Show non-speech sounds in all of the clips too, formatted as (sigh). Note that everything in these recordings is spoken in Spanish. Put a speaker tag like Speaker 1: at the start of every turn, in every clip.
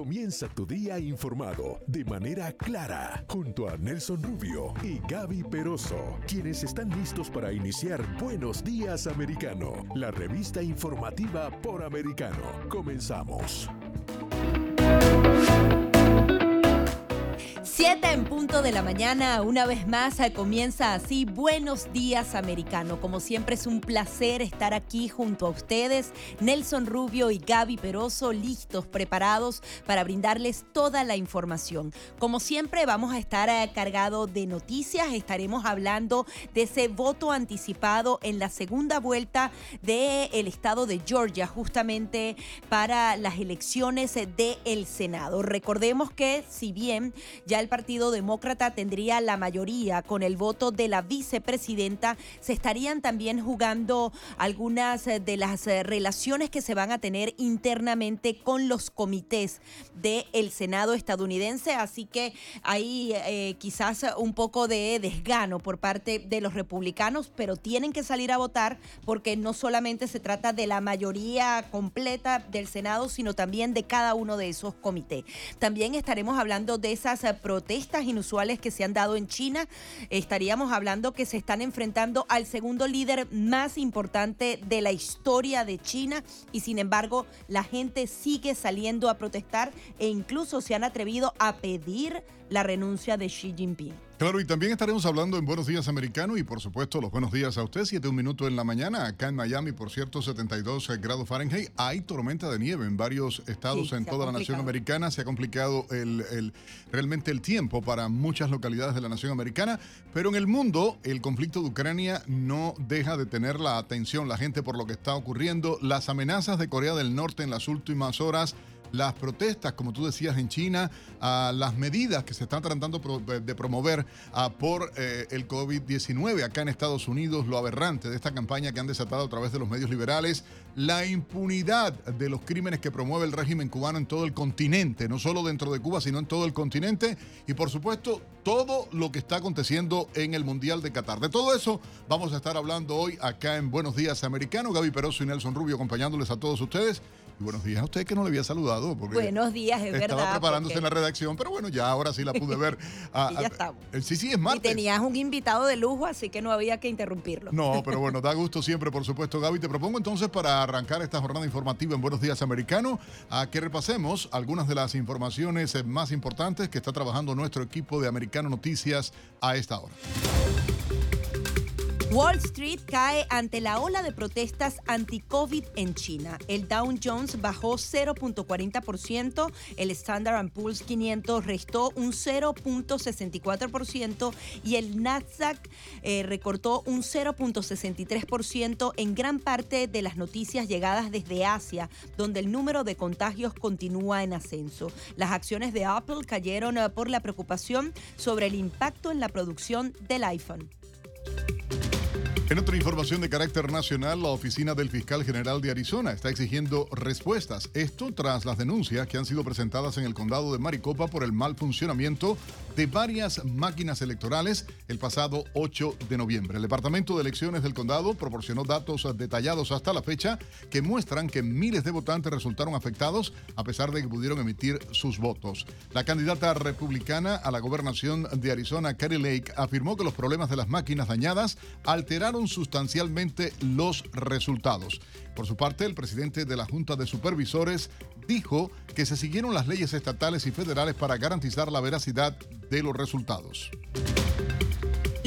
Speaker 1: Comienza tu día informado de manera clara junto a Nelson Rubio y Gaby Peroso, quienes están listos para iniciar Buenos Días Americano, la revista informativa por americano. Comenzamos.
Speaker 2: 7 en punto de la mañana, una vez más eh, comienza así Buenos días americano. Como siempre es un placer estar aquí junto a ustedes, Nelson Rubio y Gaby Peroso, listos, preparados para brindarles toda la información. Como siempre vamos a estar eh, cargados de noticias, estaremos hablando de ese voto anticipado en la segunda vuelta del estado de Georgia, justamente para las elecciones del Senado. Recordemos que si bien ya el Partido Demócrata tendría la mayoría con el voto de la vicepresidenta, se estarían también jugando algunas eh, de las eh, relaciones que se van a tener internamente con los comités del Senado estadounidense. Así que hay eh, quizás un poco de desgano por parte de los republicanos, pero tienen que salir a votar porque no solamente se trata de la mayoría completa del Senado, sino también de cada uno de esos comités. También estaremos hablando de esas protestas inusuales que se han dado en China, estaríamos hablando que se están enfrentando al segundo líder más importante de la historia de China y sin embargo la gente sigue saliendo a protestar e incluso se han atrevido a pedir la renuncia de Xi Jinping.
Speaker 3: Claro, y también estaremos hablando en Buenos Días Americano y por supuesto los buenos días a usted, siete un minuto en la mañana, acá en Miami, por cierto, 72 grados Fahrenheit. Hay tormenta de nieve en varios estados en toda la nación americana. Se ha complicado el, realmente el tiempo para muchas localidades de la nación americana, pero en el mundo el conflicto de Ucrania no deja de tener la atención la gente por lo que está ocurriendo. Las amenazas de Corea del Norte en las últimas horas las protestas, como tú decías, en China, a las medidas que se están tratando de promover por eh, el COVID-19 acá en Estados Unidos, lo aberrante de esta campaña que han desatado a través de los medios liberales, la impunidad de los crímenes que promueve el régimen cubano en todo el continente, no solo dentro de Cuba, sino en todo el continente, y por supuesto todo lo que está aconteciendo en el Mundial de Qatar. De todo eso vamos a estar hablando hoy acá en Buenos Días Americano. Gaby Peroso y Nelson Rubio acompañándoles a todos ustedes buenos días a usted que no le había saludado. Porque
Speaker 2: buenos días, es
Speaker 3: verdad.
Speaker 2: Estaba
Speaker 3: preparándose en la redacción, pero bueno, ya ahora sí la pude ver. (laughs)
Speaker 2: Ah, y ya estamos.
Speaker 3: Sí, sí, es martes.
Speaker 2: Y tenías un invitado de lujo, así que no había que interrumpirlo.
Speaker 3: No, pero (laughs) bueno, da gusto siempre, por supuesto, Gaby. Te propongo entonces para arrancar esta jornada informativa en Buenos Días Americano, a que repasemos algunas de las informaciones eh, más importantes que está trabajando nuestro equipo de Americano Noticias a esta hora.
Speaker 2: Wall Street cae ante la ola de protestas anti-COVID en China. El Dow Jones bajó 0.40%, el Standard Poor's 500 restó un 0.64% y el Nasdaq eh, recortó un 0.63% en gran parte de las noticias llegadas desde Asia, donde el número de contagios continúa en ascenso. Las acciones de Apple cayeron eh, por la preocupación sobre el impacto en la producción del iPhone.
Speaker 3: En otra información de carácter nacional, la oficina del fiscal general de Arizona está exigiendo respuestas. Esto tras las denuncias que han sido presentadas en el condado de Maricopa por el mal funcionamiento de varias máquinas electorales el pasado 8 de noviembre. El Departamento de Elecciones del condado proporcionó datos detallados hasta la fecha que muestran que miles de votantes resultaron afectados a pesar de que pudieron emitir sus votos. La candidata republicana a la gobernación de Arizona, Carrie Lake, afirmó que los problemas de las máquinas dañadas alteraron sustancialmente los resultados. Por su parte, el presidente de la Junta de Supervisores dijo que se siguieron las leyes estatales y federales para garantizar la veracidad de los resultados.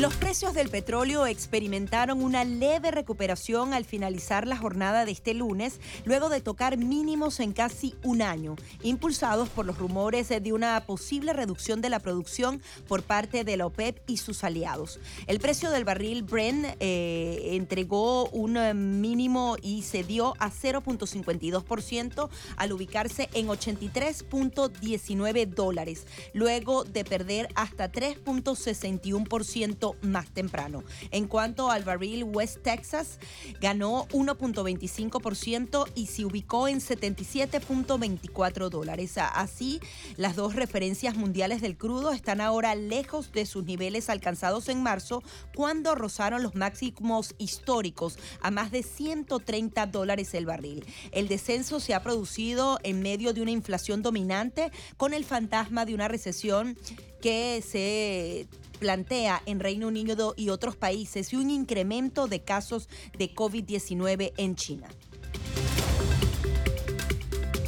Speaker 2: Los precios del petróleo experimentaron una leve recuperación al finalizar la jornada de este lunes, luego de tocar mínimos en casi un año, impulsados por los rumores de una posible reducción de la producción por parte de la OPEP y sus aliados. El precio del barril Brent eh, entregó un mínimo y se dio a 0.52% al ubicarse en 83.19 dólares, luego de perder hasta 3.61% más temprano. En cuanto al barril West Texas, ganó 1.25% y se ubicó en 77.24 dólares. Así, las dos referencias mundiales del crudo están ahora lejos de sus niveles alcanzados en marzo, cuando rozaron los máximos históricos a más de 130 dólares el barril. El descenso se ha producido en medio de una inflación dominante con el fantasma de una recesión que se plantea en Reino Unido y otros países y un incremento de casos de COVID-19 en China.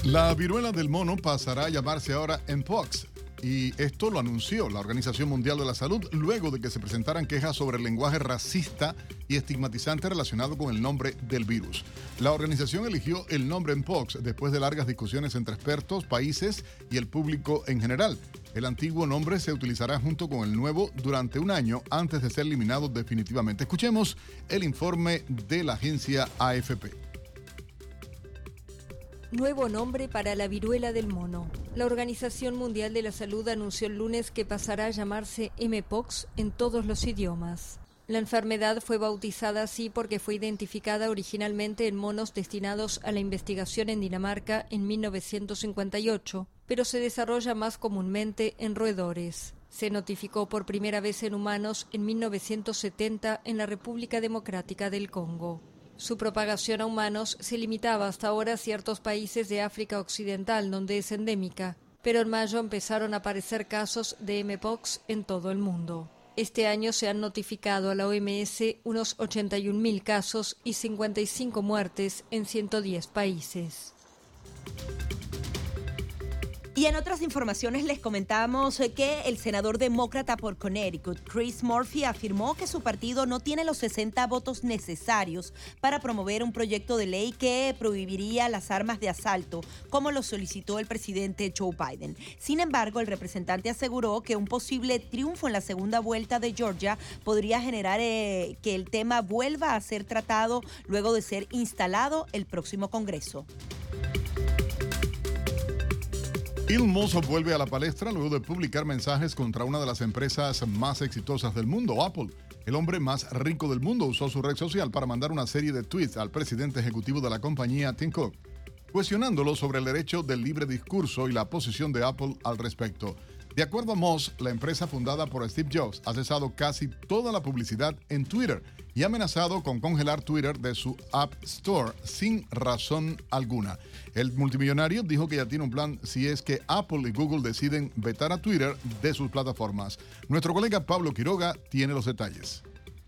Speaker 3: La viruela del mono pasará a llamarse ahora Mpox y esto lo anunció la Organización Mundial de la Salud luego de que se presentaran quejas sobre el lenguaje racista y estigmatizante relacionado con el nombre del virus. La organización eligió el nombre Mpox después de largas discusiones entre expertos, países y el público en general. El antiguo nombre se utilizará junto con el nuevo durante un año antes de ser eliminado definitivamente. Escuchemos el informe de la agencia AFP.
Speaker 4: Nuevo nombre para la viruela del mono. La Organización Mundial de la Salud anunció el lunes que pasará a llamarse Mpox en todos los idiomas. La enfermedad fue bautizada así porque fue identificada originalmente en monos destinados a la investigación en Dinamarca en 1958, pero se desarrolla más comúnmente en roedores. Se notificó por primera vez en humanos en 1970 en la República Democrática del Congo. Su propagación a humanos se limitaba hasta ahora a ciertos países de África Occidental, donde es endémica, pero en mayo empezaron a aparecer casos de Mpox en todo el mundo. Este año se han notificado a la OMS unos 81.000 casos y 55 muertes en 110 países.
Speaker 2: Y en otras informaciones les comentamos que el senador demócrata por Connecticut, Chris Murphy, afirmó que su partido no tiene los 60 votos necesarios para promover un proyecto de ley que prohibiría las armas de asalto, como lo solicitó el presidente Joe Biden. Sin embargo, el representante aseguró que un posible triunfo en la segunda vuelta de Georgia podría generar eh, que el tema vuelva a ser tratado luego de ser instalado el próximo Congreso.
Speaker 3: Elon vuelve a la palestra luego de publicar mensajes contra una de las empresas más exitosas del mundo, Apple. El hombre más rico del mundo usó su red social para mandar una serie de tweets al presidente ejecutivo de la compañía, Tim Cook, cuestionándolo sobre el derecho del libre discurso y la posición de Apple al respecto. De acuerdo a Moss, la empresa fundada por Steve Jobs ha cesado casi toda la publicidad en Twitter y ha amenazado con congelar Twitter de su App Store sin razón alguna. El multimillonario dijo que ya tiene un plan si es que Apple y Google deciden vetar a Twitter de sus plataformas. Nuestro colega Pablo Quiroga tiene los detalles.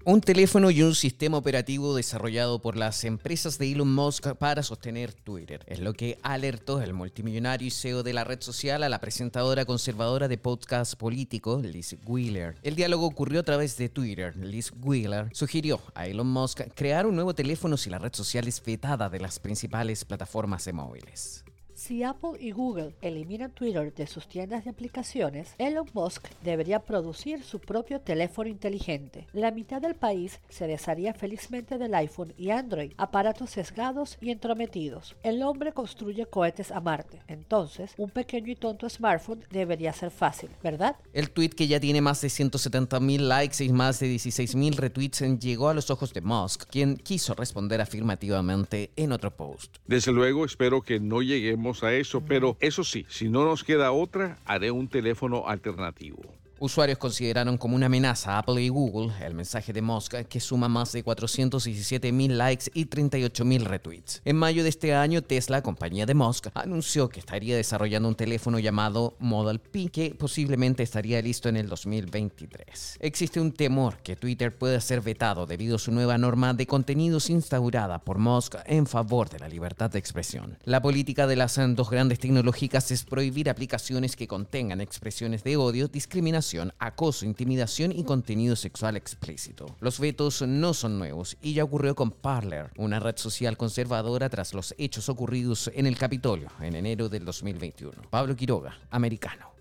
Speaker 5: Un teléfono y un sistema operativo desarrollado por las empresas de Elon Musk para sostener Twitter. Es lo que alertó el multimillonario y CEO de la red social a la presentadora conservadora de podcast político, Liz Wheeler. El diálogo ocurrió a través de Twitter. Liz Wheeler sugirió a Elon Musk crear un nuevo teléfono si la red social es vetada de las principales plataformas de móviles.
Speaker 6: Si Apple y Google eliminan Twitter de sus tiendas de aplicaciones, Elon Musk debería producir su propio teléfono inteligente. La mitad del país se desharía felizmente del iPhone y Android, aparatos sesgados y entrometidos. El hombre construye cohetes a Marte, entonces un pequeño y tonto smartphone debería ser fácil, ¿verdad?
Speaker 5: El tweet que ya tiene más de 170 mil likes y más de 16 mil retweets llegó a los ojos de Musk, quien quiso responder afirmativamente en otro post.
Speaker 7: Desde luego espero que no lleguemos a eso, pero eso sí, si no nos queda otra, haré un teléfono alternativo.
Speaker 5: Usuarios consideraron como una amenaza a Apple y Google el mensaje de Musk que suma más de 417 mil likes y 38 mil retweets. En mayo de este año, Tesla, compañía de Musk, anunció que estaría desarrollando un teléfono llamado Model P que posiblemente estaría listo en el 2023. Existe un temor que Twitter pueda ser vetado debido a su nueva norma de contenidos instaurada por Musk en favor de la libertad de expresión. La política de las dos grandes tecnológicas es prohibir aplicaciones que contengan expresiones de odio, discriminación, acoso, intimidación y contenido sexual explícito. Los vetos no son nuevos y ya ocurrió con Parler, una red social conservadora tras los hechos ocurridos en el Capitolio en enero del 2021. Pablo Quiroga, americano.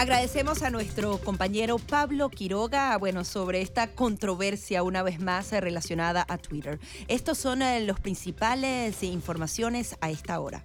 Speaker 2: Agradecemos a nuestro compañero Pablo Quiroga, bueno, sobre esta controversia una vez más relacionada a Twitter. Estos son eh, los principales informaciones a esta hora.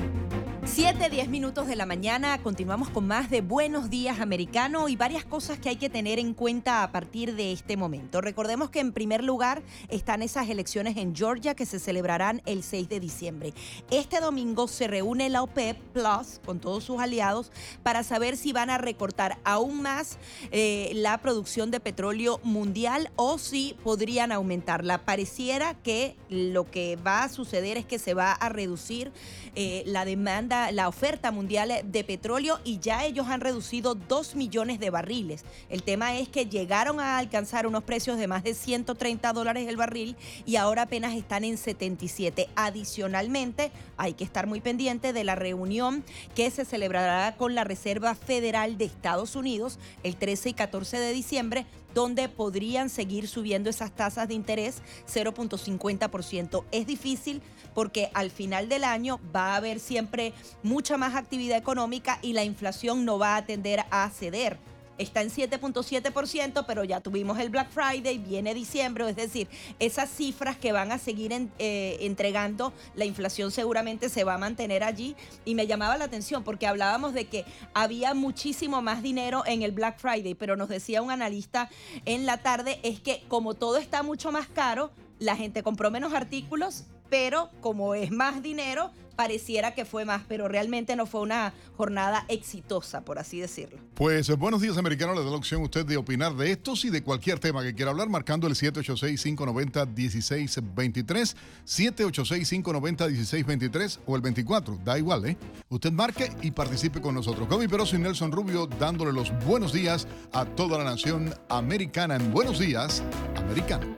Speaker 2: 7, 10 minutos de la mañana, continuamos con más de Buenos Días Americano y varias cosas que hay que tener en cuenta a partir de este momento. Recordemos que en primer lugar están esas elecciones en Georgia que se celebrarán el 6 de diciembre. Este domingo se reúne la OPEP Plus con todos sus aliados para saber si van a recortar aún más eh, la producción de petróleo mundial o si podrían aumentarla. Pareciera que lo que va a suceder es que se va a reducir eh, la demanda la oferta mundial de petróleo y ya ellos han reducido 2 millones de barriles. El tema es que llegaron a alcanzar unos precios de más de 130 dólares el barril y ahora apenas están en 77. Adicionalmente, hay que estar muy pendiente de la reunión que se celebrará con la Reserva Federal de Estados Unidos el 13 y 14 de diciembre donde podrían seguir subiendo esas tasas de interés 0.50%. Es difícil porque al final del año va a haber siempre mucha más actividad económica y la inflación no va a tender a ceder está en 7.7%, pero ya tuvimos el Black Friday, viene diciembre, es decir, esas cifras que van a seguir eh, entregando, la inflación seguramente se va a mantener allí. Y me llamaba la atención porque hablábamos de que había muchísimo más dinero en el Black Friday, pero nos decía un analista en la tarde, es que como todo está mucho más caro, la gente compró menos artículos, pero como es más dinero, pareciera que fue más, pero realmente no fue una jornada exitosa, por así decirlo.
Speaker 3: Pues eh, buenos días, americanos. Le doy la opción a usted de opinar de estos y de cualquier tema que quiera hablar, marcando el 786-590-1623, 786-590-1623 o el 24, da igual, ¿eh? Usted marque y participe con nosotros. Gaby Peroso y Nelson Rubio dándole los buenos días a toda la nación americana en Buenos Días, Americano.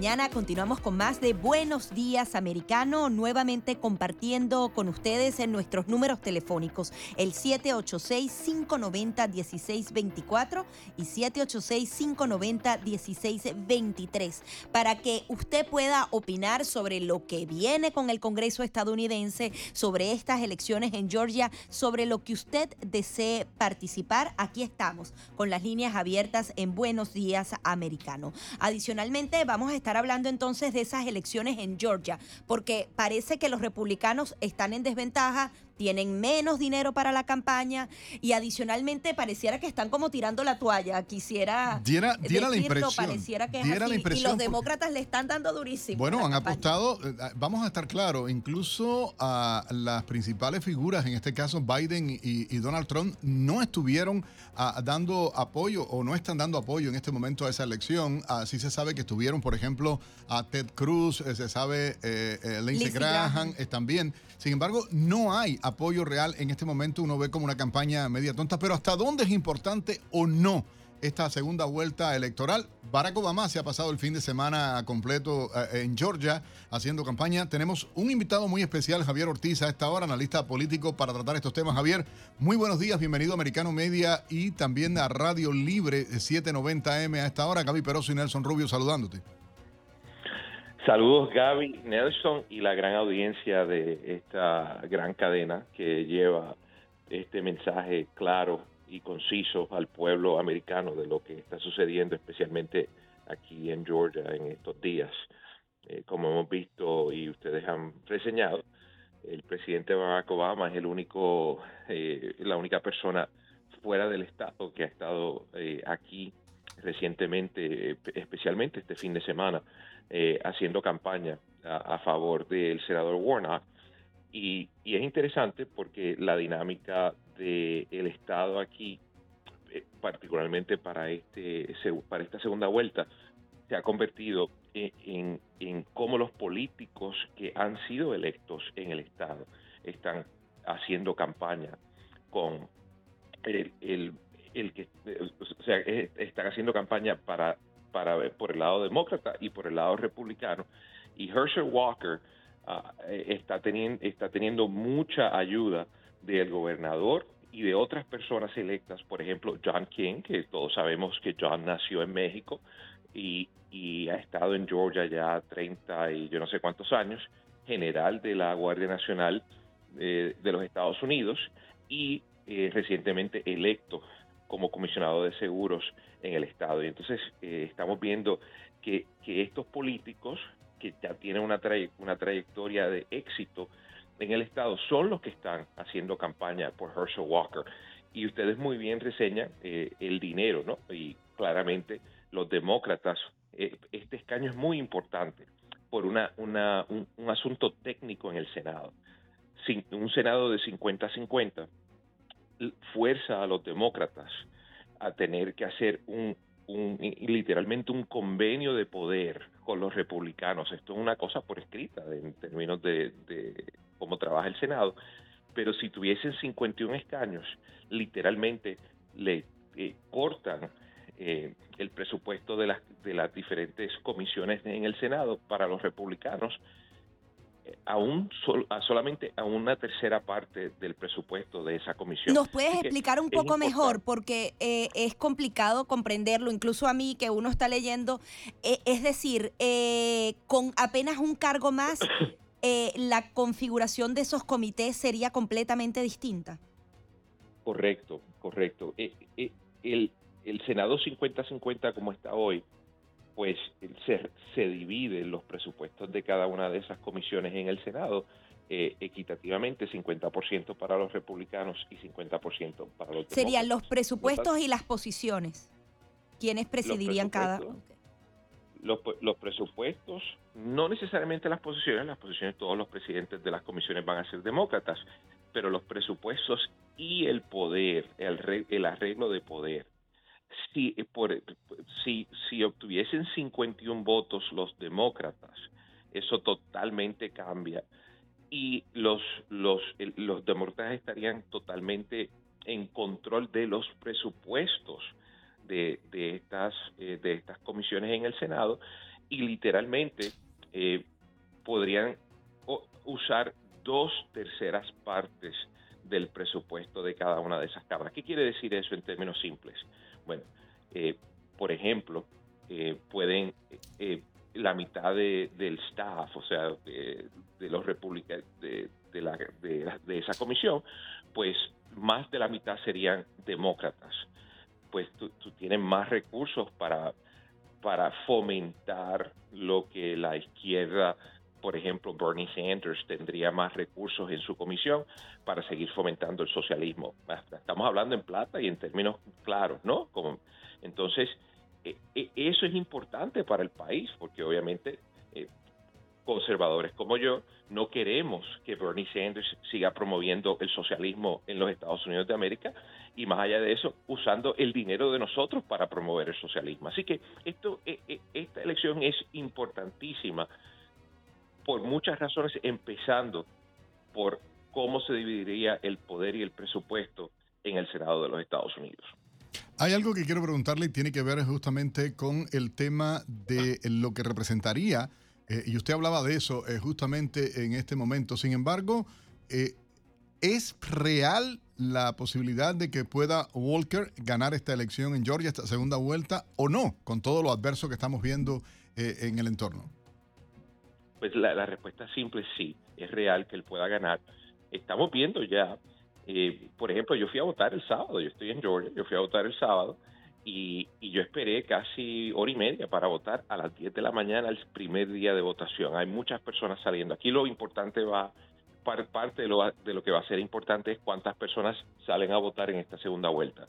Speaker 2: Mañana continuamos con más de Buenos Días Americano, nuevamente compartiendo con ustedes en nuestros números telefónicos el 786-590-1624 y 786-590-1623 para que usted pueda opinar sobre lo que viene con el Congreso estadounidense, sobre estas elecciones en Georgia, sobre lo que usted desee participar. Aquí estamos con las líneas abiertas en Buenos Días Americano. Adicional Finalmente vamos a estar hablando entonces de esas elecciones en Georgia, porque parece que los republicanos están en desventaja, tienen menos dinero para la campaña y adicionalmente pareciera que están como tirando la toalla. Quisiera
Speaker 3: diera, la impresión,
Speaker 2: pareciera que es así. y los demócratas le están dando durísimo.
Speaker 3: Bueno, han apostado, eh, vamos a estar claros, incluso a las principales figuras, en este caso Biden y, Donald Trump, no estuvieron ah, dando apoyo o no están dando apoyo en este momento a esa elección. Así se sabe que estuvieron, por ejemplo, a Ted Cruz, eh, se sabe eh, eh Lindsey Graham, también. Sin embargo, no hay apoyo real en este momento. Uno ve como una campaña media tonta, pero ¿hasta dónde es importante o no? esta segunda vuelta electoral. Barack Obama se ha pasado el fin de semana completo eh, en Georgia haciendo campaña. Tenemos un invitado muy especial, Javier Ortiz, a esta hora, analista político, para tratar estos temas. Javier, muy buenos días, bienvenido a Americano Media y también a Radio Libre 790M a esta hora. Gaby Peroso y Nelson Rubio saludándote.
Speaker 8: Saludos Gaby, Nelson y la gran audiencia de esta gran cadena que lleva este mensaje claro y conciso al pueblo americano de lo que está sucediendo, especialmente aquí en Georgia en estos días. Eh, como hemos visto y ustedes han reseñado, el presidente Barack Obama es el único, eh, la única persona fuera del estado que ha estado eh, aquí recientemente, especialmente este fin de semana, haciendo campaña a, favor del senador Warnock. Y, es interesante porque la dinámica del Estado aquí, eh, particularmente para, este, para esta segunda vuelta, se ha convertido en, en, cómo los políticos que han sido electos en el Estado están haciendo campaña con el, que, o sea, están haciendo campaña para, para por el lado demócrata y por el lado republicano. Y Herschel Walker ah, está, teniendo, está teniendo mucha ayuda del gobernador y de otras personas electas, por ejemplo, John King, que todos sabemos que John nació en México y, y ha estado en Georgia ya 30 y yo no sé cuántos años, general de la Guardia Nacional eh, de los Estados Unidos y eh, recientemente electo como comisionado de seguros en el Estado. Y entonces eh, estamos viendo que, estos políticos que ya tienen una, una trayectoria de éxito en el Estado son los que están haciendo campaña por Herschel Walker. Y ustedes muy bien reseñan el dinero, ¿no? Y claramente los demócratas, este escaño es muy importante por una, una un, un, asunto técnico en el Senado un Senado de 50-50 fuerza a los demócratas a tener que hacer un, literalmente un convenio de poder con los republicanos. Esto es una cosa por escrita en términos de, cómo trabaja el Senado. Pero si tuviesen 51 escaños, literalmente le eh, cortan eh, el presupuesto de las, de las diferentes comisiones en el Senado para los republicanos a, un solamente a una tercera parte del presupuesto de esa comisión.
Speaker 2: ¿Nos puedes explicar un poco mejor? Porque eh, es complicado comprenderlo, incluso a mí que uno está leyendo. Eh, es decir, eh, con apenas un cargo más, (coughs) la configuración de esos comités sería completamente distinta.
Speaker 8: Correcto, correcto. el, el Senado 50-50 como está hoy pues se, se dividen los presupuestos de cada una de esas comisiones en el Senado eh, equitativamente, 50% para los republicanos y 50% para los
Speaker 2: Serían los presupuestos y las posiciones. ¿Quiénes presidirían cada?
Speaker 8: Los, los, presupuestos, no necesariamente las posiciones, las posiciones todos los presidentes de las comisiones van a ser demócratas, pero los presupuestos y el poder, el, el arreglo de poder si, eh, por, si, si obtuviesen 51 votos los demócratas, eso totalmente cambia. Y los, los, los demócratas estarían totalmente en control de los presupuestos de, de estas, eh, de estas comisiones en el Senado y literalmente eh, podrían usar dos terceras partes del presupuesto de cada una de esas cámaras. ¿Qué quiere decir eso en términos simples? Bueno, eh, por ejemplo, eh, pueden eh, la mitad del staff, o sea, de, los republicanos de, de, esa comisión, pues más de la mitad serían demócratas. Pues tú, tienes más recursos para, para fomentar lo que la izquierda por ejemplo, Bernie Sanders tendría más recursos en su comisión para seguir fomentando el socialismo. Estamos hablando en plata y en términos claros, ¿no? Como, entonces, eh, eh, eso es importante para el país, porque obviamente eh, conservadores como yo no queremos que Bernie Sanders siga promoviendo el socialismo en los Estados Unidos de América y más allá de eso, usando el dinero de nosotros para promover el socialismo. Así que esto, esta elección es importantísima por muchas razones, empezando por cómo se dividiría el poder y el presupuesto en el Senado de los Estados Unidos.
Speaker 3: Hay algo que quiero preguntarle y tiene que ver justamente con el tema de lo que representaría, eh, y usted hablaba de eso eh, justamente en este momento. Sin embargo, eh, ¿es real la posibilidad de que pueda Walker ganar esta elección en Georgia, esta segunda vuelta, o no, con todo lo adverso que estamos viendo en el entorno?
Speaker 8: Pues la, la respuesta simple es sí, es real que él pueda ganar. Estamos viendo ya eh, por ejemplo, yo fui a votar el sábado, yo estoy en Georgia, yo fui a votar el sábado y, yo esperé casi hora y media para votar a las 10 de la mañana el primer día de votación. Hay muchas personas saliendo. Aquí lo importante va, parte de lo, de lo que va a ser importante es cuántas personas salen a votar en esta segunda vuelta.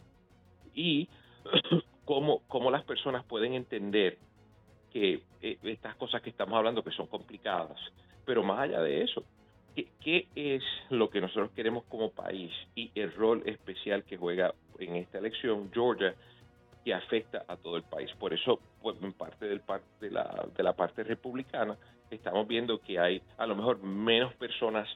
Speaker 8: Y (clears throat) cómo, cómo las personas pueden entender que eh, estas cosas que estamos hablando que son complicadas, pero más allá de eso, ¿Qué, es lo que nosotros queremos como país y el rol especial que juega en esta elección Georgia que afecta a todo el país? Por eso, pues, en parte del de, la, de la parte republicana, estamos viendo que hay a lo mejor menos personas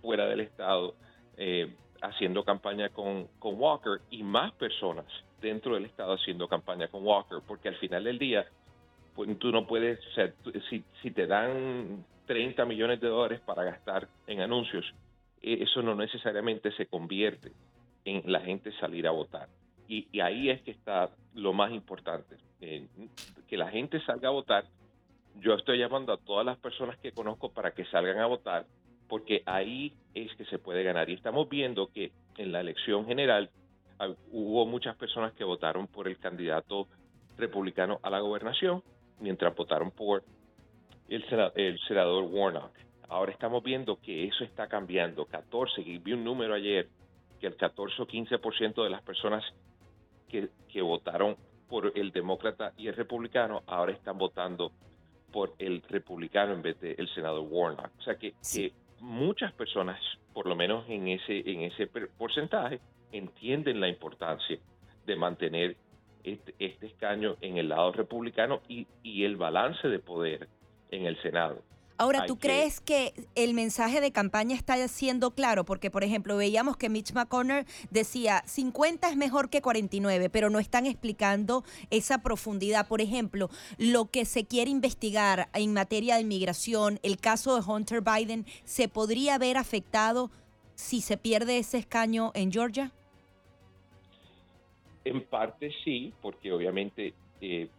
Speaker 8: fuera del Estado eh, haciendo campaña con, con Walker y más personas dentro del Estado haciendo campaña con Walker, porque al final del día, pues, tú no puedes, si, te dan 30 millones de dólares para gastar en anuncios, eh, eso no necesariamente se convierte en la gente salir a votar. Y, ahí es que está lo más importante, que la gente salga a votar. Yo estoy llamando a todas las personas que conozco para que salgan a votar, porque ahí es que se puede ganar. Y estamos viendo que en la elección general hubo muchas personas que votaron por el candidato republicano a la gobernación, mientras votaron por el, el senador Warnock. Ahora estamos viendo que eso está cambiando. 14, vi un número ayer, que el 14 o 15% de las personas que, votaron por el demócrata y el republicano ahora están votando por el republicano en vez del senador Warnock. O sea que, muchas personas, por lo menos en ese, en ese porcentaje, entienden la importancia de mantener este, este escaño en el lado republicano y, y el balance de poder en el Senado.
Speaker 2: Ahora, ¿tú crees que el mensaje de campaña está siendo claro? Porque, por ejemplo, veíamos que Mitch McConnell decía 50 es mejor que 49, pero no están explicando esa profundidad. Por ejemplo, lo que se quiere investigar en materia de inmigración, el caso de Hunter Biden, ¿se podría ver afectado si se pierde ese escaño en Georgia?
Speaker 8: En parte sí, porque obviamente eh,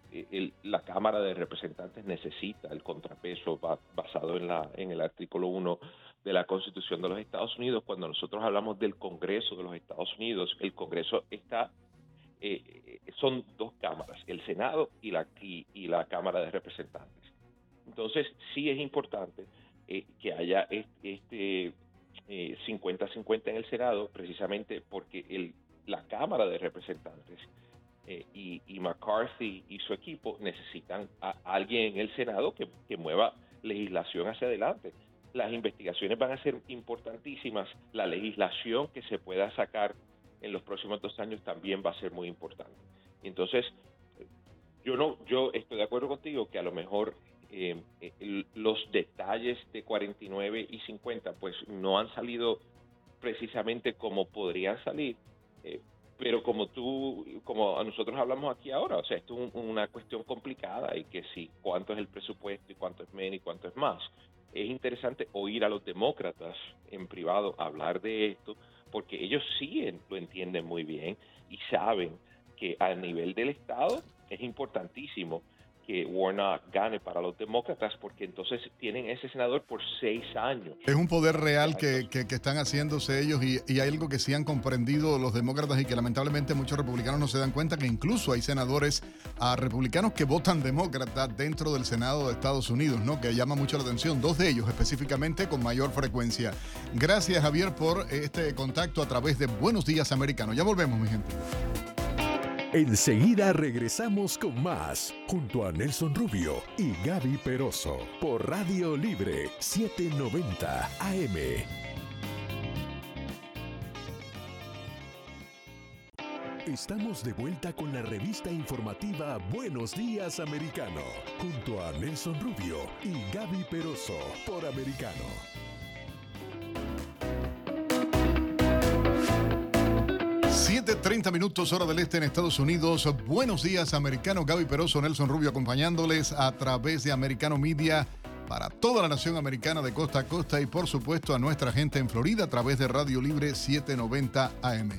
Speaker 8: la Cámara de Representantes necesita el contrapeso basado en, la, en el artículo 1 de la Constitución de los Estados Unidos. Cuando nosotros hablamos del Congreso de los Estados Unidos, el Congreso está, eh, son dos cámaras, el Senado y la, y, la Cámara de Representantes. Entonces, sí es importante eh, que haya este 50-50 en el Senado, precisamente porque el, la Cámara de Representantes eh, y, McCarthy y su equipo necesitan a alguien en el Senado que, mueva legislación hacia adelante. Las investigaciones van a ser importantísimas, la legislación que se pueda sacar en los próximos dos años también va a ser muy importante. Entonces, yo no, yo estoy de acuerdo contigo que a lo mejor eh, los detalles de 49 y 50 pues no han salido precisamente como podrían salir, eh, pero como tú, como nosotros hablamos aquí ahora, o sea, esto es una cuestión complicada y que sí, cuánto es el presupuesto y cuánto es menos y cuánto es más. Es interesante oír a los demócratas en privado hablar de esto, porque ellos sí lo entienden muy bien y saben que a nivel del Estado es importantísimo que Warnock gane para los demócratas, porque entonces tienen ese senador por seis años.
Speaker 3: Es un poder real que, que, están haciéndose ellos y, y, hay algo que sí han comprendido los demócratas y que lamentablemente muchos republicanos no se dan cuenta, que incluso hay senadores a republicanos que votan demócrata dentro del Senado de Estados Unidos, ¿no? que llama mucho la atención, dos de ellos específicamente con mayor frecuencia. Gracias Javier por este contacto a través de Buenos Días Americanos. Ya volvemos, mi gente.
Speaker 1: Enseguida regresamos con más, junto a Nelson Rubio y Gaby Peroso, por Radio Libre 790 AM. Estamos de vuelta con la revista informativa Buenos Días Americano, junto a Nelson Rubio y Gaby Peroso, por Americano.
Speaker 3: 7.30 minutos hora del este en Estados Unidos. Buenos días, americano. Gaby Peroso, Nelson Rubio acompañándoles a través de Americano Media para toda la nación americana de costa a costa y por supuesto a nuestra gente en Florida a través de Radio Libre 790 AM.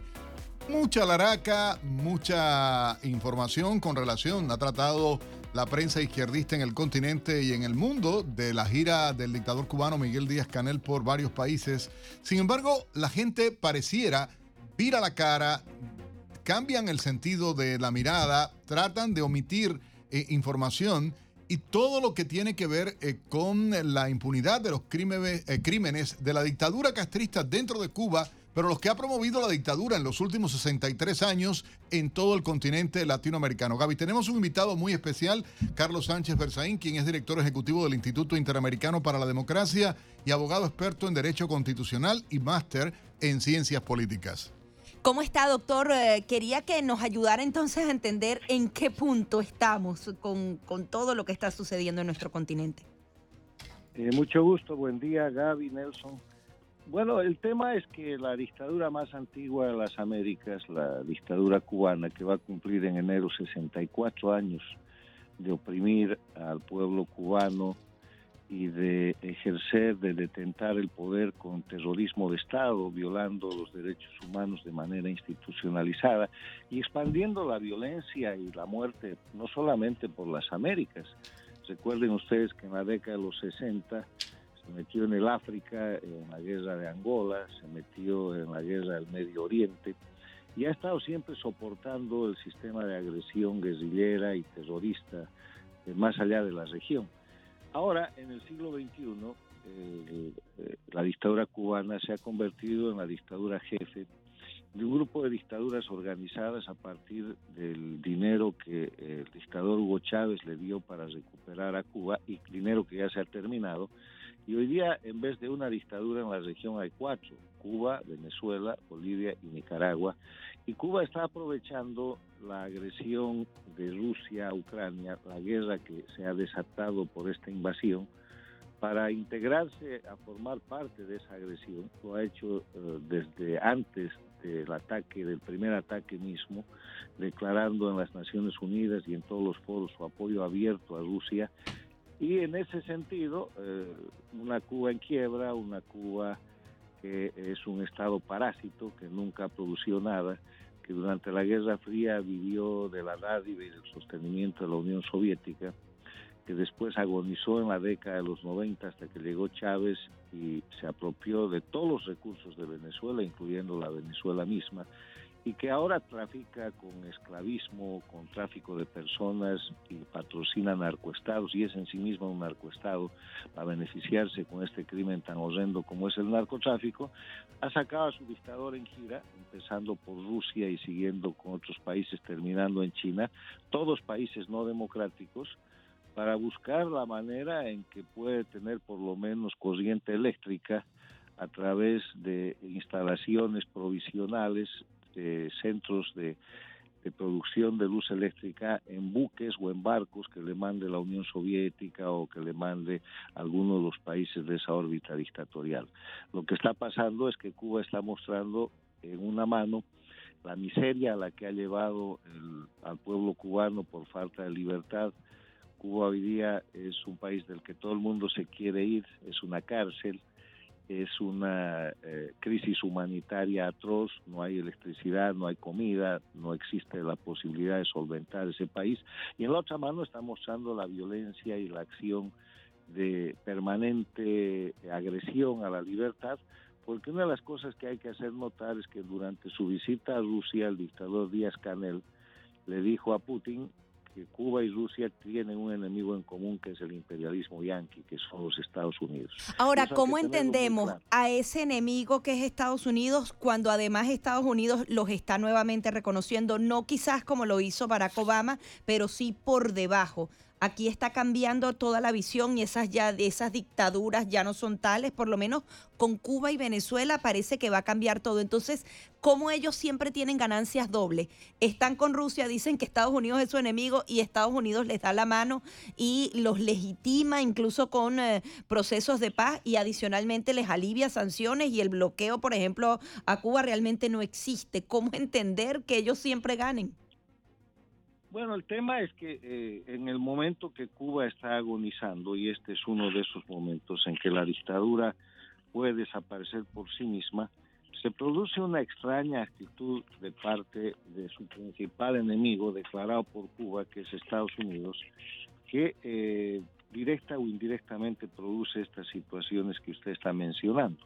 Speaker 3: Mucha laraca, mucha información con relación, ha tratado la prensa izquierdista en el continente y en el mundo de la gira del dictador cubano Miguel Díaz Canel por varios países. Sin embargo, la gente pareciera vira la cara, cambian el sentido de la mirada, tratan de omitir eh, información y todo lo que tiene que ver eh, con la impunidad de los crímenes, eh, crímenes de la dictadura castrista dentro de Cuba, pero los que ha promovido la dictadura en los últimos 63 años en todo el continente latinoamericano. Gaby, tenemos un invitado muy especial, Carlos Sánchez Berzaín, quien es director ejecutivo del Instituto Interamericano para la Democracia y abogado experto en Derecho Constitucional y máster en Ciencias Políticas.
Speaker 2: ¿Cómo está, doctor? Eh, quería que nos ayudara entonces a entender en qué punto estamos con, todo lo que está sucediendo en nuestro continente.
Speaker 9: Eh, mucho gusto, buen día Gaby, Nelson. Bueno, el tema es que la dictadura más antigua de las Américas, la dictadura cubana, que va a cumplir en enero 64 años de oprimir al pueblo cubano y de ejercer, de detentar el poder con terrorismo de Estado, violando los derechos humanos de manera institucionalizada y expandiendo la violencia y la muerte no solamente por las Américas. Recuerden ustedes que en la década de los 60 se metió en el África, en la guerra de Angola, se metió en la guerra del Medio Oriente y ha estado siempre soportando el sistema de agresión guerrillera y terrorista más allá de la región. Ahora, en el siglo XXI, eh, eh, la dictadura cubana se ha convertido en la dictadura jefe de un grupo de dictaduras organizadas a partir del dinero que el dictador Hugo Chávez le dio para recuperar a Cuba y dinero que ya se ha terminado. Y hoy día, en vez de una dictadura en la región, hay cuatro, Cuba, Venezuela, Bolivia y Nicaragua. Y Cuba está aprovechando la agresión de Rusia a Ucrania, la guerra que se ha desatado por esta invasión, para integrarse a formar parte de esa agresión. Lo ha hecho eh, desde antes del ataque, del primer ataque mismo, declarando en las Naciones Unidas y en todos los foros su apoyo abierto a Rusia y en ese sentido, eh, una Cuba en quiebra, una Cuba que es un estado parásito, que nunca producido nada, que durante la Guerra Fría vivió de la dádiva y del sostenimiento de la Unión Soviética, que después agonizó en la década de los 90 hasta que llegó Chávez y se apropió de todos los recursos de Venezuela, incluyendo la Venezuela misma, y que ahora trafica con esclavismo, con tráfico de personas y patrocina narcoestados y es en sí mismo un narcoestado para beneficiarse con este crimen tan horrendo como es el narcotráfico, ha sacado a su dictador en gira, empezando por Rusia y siguiendo con otros países, terminando en China, todos países no democráticos, para buscar la manera en que puede tener por lo menos corriente eléctrica a través de instalaciones provisionales centros de, producción de luz eléctrica en buques o en barcos que le mande la Unión Soviética o que le mande alguno de los países de esa órbita dictatorial. Lo que está pasando es que Cuba está mostrando en una mano la miseria a la que ha llevado al pueblo cubano por falta de libertad. Cuba hoy día es un país del que todo el mundo se quiere ir, es una cárcel, es una eh, crisis humanitaria atroz, no hay electricidad, no hay comida, no existe la posibilidad de solventar ese país. Y en la otra mano está mostrando la violencia y la acción de permanente agresión a la libertad, porque una de las cosas que hay que hacer notar es que durante su visita a Rusia, el dictador Díaz Canel le dijo a Putin que Cuba y Rusia tienen un enemigo en común que es el imperialismo yanqui, que son los Estados Unidos.
Speaker 2: Ahora, ¿cómo entendemos a ese enemigo que es Estados Unidos cuando además Estados Unidos los está nuevamente reconociendo, no quizás como lo hizo Barack Obama, pero sí por debajo? Aquí está cambiando toda la visión y esas ya esas dictaduras ya no son tales, por lo menos con Cuba y Venezuela parece que va a cambiar todo. Entonces, ¿cómo ellos siempre tienen ganancias dobles? Están con Rusia, dicen que Estados Unidos es su enemigo y Estados Unidos les da la mano y los legitima incluso con eh, procesos de paz y adicionalmente les alivia sanciones y el bloqueo, por ejemplo, a Cuba realmente no existe. ¿Cómo entender que ellos siempre ganen?
Speaker 9: Bueno, el tema es que eh, en el momento que Cuba está agonizando, y este es uno de esos momentos en que la dictadura puede desaparecer por sí misma, se produce una extraña actitud de parte de su principal enemigo declarado por Cuba, que es Estados Unidos, que eh, directa o indirectamente produce estas situaciones que usted está mencionando.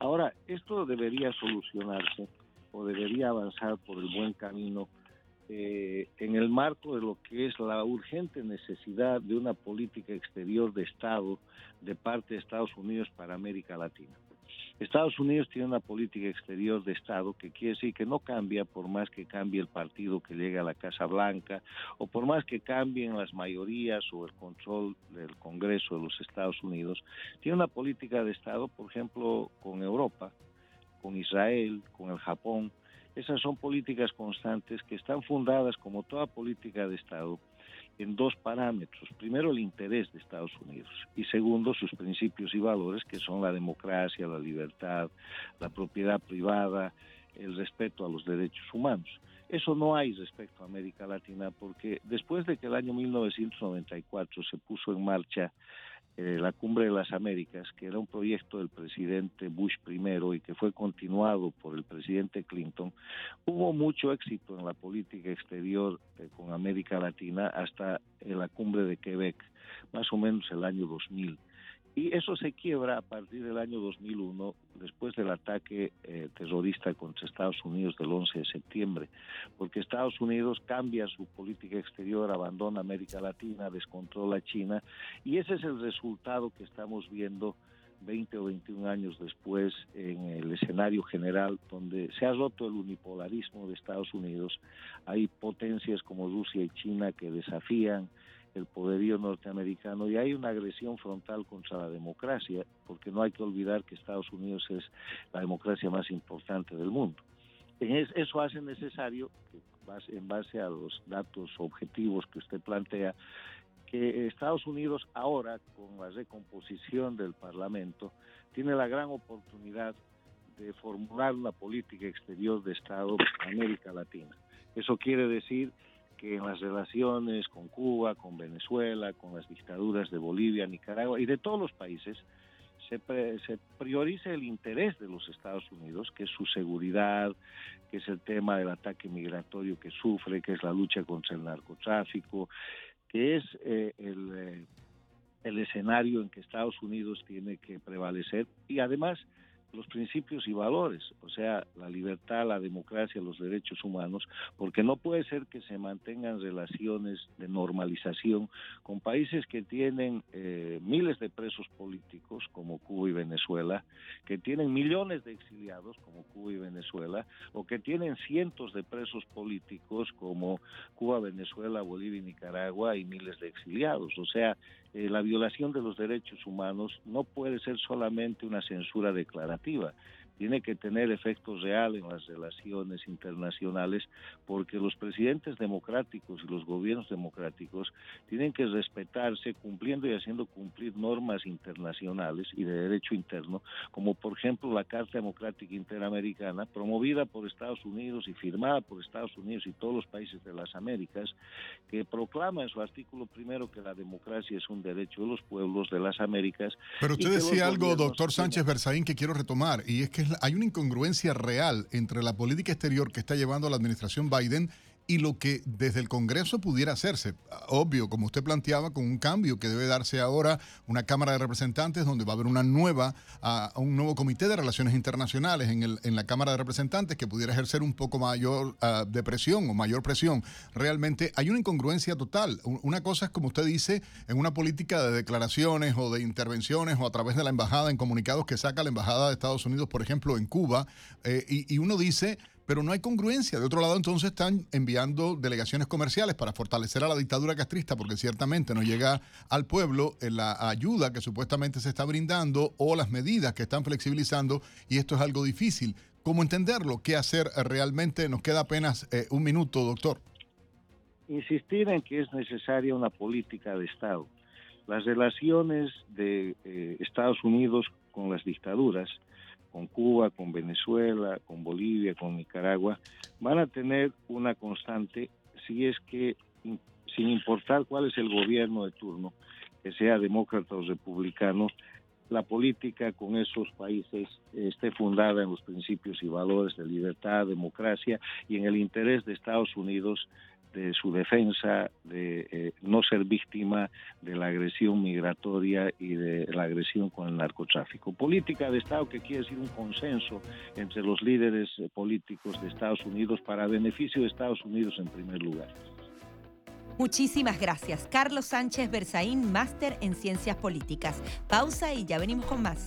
Speaker 9: Ahora, esto debería solucionarse o debería avanzar por el buen camino eh, en el marco de lo que es la urgente necesidad de una política exterior de Estado de parte de Estados Unidos para América Latina. Estados Unidos tiene una política exterior de Estado que quiere decir que no cambia por más que cambie el partido que llega a la Casa Blanca o por más que cambien las mayorías o el control del Congreso de los Estados Unidos. Tiene una política de Estado, por ejemplo, con Europa, con Israel, con el Japón, Esas son políticas constantes que están fundadas, como toda política de Estado, en dos parámetros. Primero, el interés de Estados Unidos y segundo, sus principios y valores, que son la democracia, la libertad, la propiedad privada, el respeto a los derechos humanos. Eso no hay respecto a América Latina porque después de que el año 1994 se puso en marcha eh, la Cumbre de las Américas, que era un proyecto del presidente Bush primero y que fue continuado por el presidente Clinton, hubo mucho éxito en la política exterior eh, con América Latina hasta la Cumbre de Quebec, más o menos el año 2000. Y eso se quiebra a partir del año 2001, después del ataque eh, terrorista contra Estados Unidos del 11 de septiembre, porque Estados Unidos cambia su política exterior, abandona América Latina, descontrola China, y ese es el resultado que estamos viendo 20 o 21 años después en el escenario general donde se ha roto el unipolarismo de Estados Unidos, hay potencias como Rusia y China que desafían el poderío norteamericano y hay una agresión frontal contra la democracia, porque no hay que olvidar que Estados Unidos es la democracia más importante del mundo. Eso hace necesario, en base a los datos objetivos que usted plantea, que Estados Unidos ahora, con la recomposición del Parlamento, tiene la gran oportunidad de formular una política exterior de Estado en América Latina. Eso quiere decir que en las relaciones con Cuba, con Venezuela, con las dictaduras de Bolivia, Nicaragua y de todos los países, se, se priorice el interés de los Estados Unidos, que es su seguridad, que es el tema del ataque migratorio que sufre, que es la lucha contra el narcotráfico, que es eh, eh, el escenario en que Estados Unidos tiene que prevalecer. Y además los principios y valores, o sea, la libertad, la democracia, los derechos humanos, porque no puede ser que se mantengan relaciones de normalización con países que tienen eh, miles de presos políticos, como Cuba y Venezuela, que tienen millones de exiliados, como Cuba y Venezuela, o que tienen cientos de presos políticos, como Cuba, Venezuela, Bolivia y Nicaragua, y miles de exiliados. O sea, eh, la violación de los derechos humanos no puede ser solamente una censura declarativa, tiene que tener efectos reales en las relaciones internacionales porque los presidentes democráticos y los gobiernos democráticos tienen que respetarse cumpliendo y haciendo cumplir normas internacionales y de derecho interno, como por ejemplo la Carta Democrática Interamericana, promovida por Estados Unidos y firmada por Estados Unidos y todos los países de las Américas, que proclama en su artículo primero que la democracia es un derecho de los pueblos de las Américas.
Speaker 3: Pero usted decía algo, doctor Sánchez Berzaín, que quiero retomar, y es que hay una incongruencia real entre la política exterior que está llevando la administración Biden y lo que desde el Congreso pudiera hacerse. Obvio, como usted planteaba, con un cambio que debe darse ahora una Cámara de Representantes donde va a haber una nueva, un nuevo comité de relaciones internacionales en, el, en la Cámara de Representantes que pudiera ejercer un poco mayor de presión o mayor presión. Realmente hay una incongruencia total. Una cosa es, como usted dice, en una política de declaraciones o de intervenciones o a través de la embajada en comunicados que saca la Embajada de Estados Unidos, por ejemplo, en Cuba, eh, y uno dice pero no hay congruencia. De otro lado, entonces están enviando delegaciones comerciales para fortalecer a la dictadura castrista, porque ciertamente no llega al pueblo la ayuda que supuestamente se está brindando o las medidas que están flexibilizando, y esto es algo difícil. ¿Cómo entenderlo? ¿Qué hacer realmente? Nos queda apenas eh, un minuto, doctor.
Speaker 9: Insistir en que es necesaria una política de Estado. Las relaciones de eh, Estados Unidos con las dictaduras con Cuba, con Venezuela, con Bolivia, con Nicaragua, van a tener una constante si es que, sin importar cuál es el gobierno de turno, que sea demócrata o republicano, la política con esos países esté fundada en los principios y valores de libertad, democracia y en el interés de Estados Unidos de su defensa, de eh, no ser víctima de la agresión migratoria y de la agresión con el narcotráfico. Política de Estado que quiere decir un consenso entre los líderes políticos de Estados Unidos para beneficio de Estados Unidos en primer lugar.
Speaker 2: Muchísimas gracias. Carlos Sánchez Berzaín, máster en Ciencias Políticas. Pausa y ya venimos con más.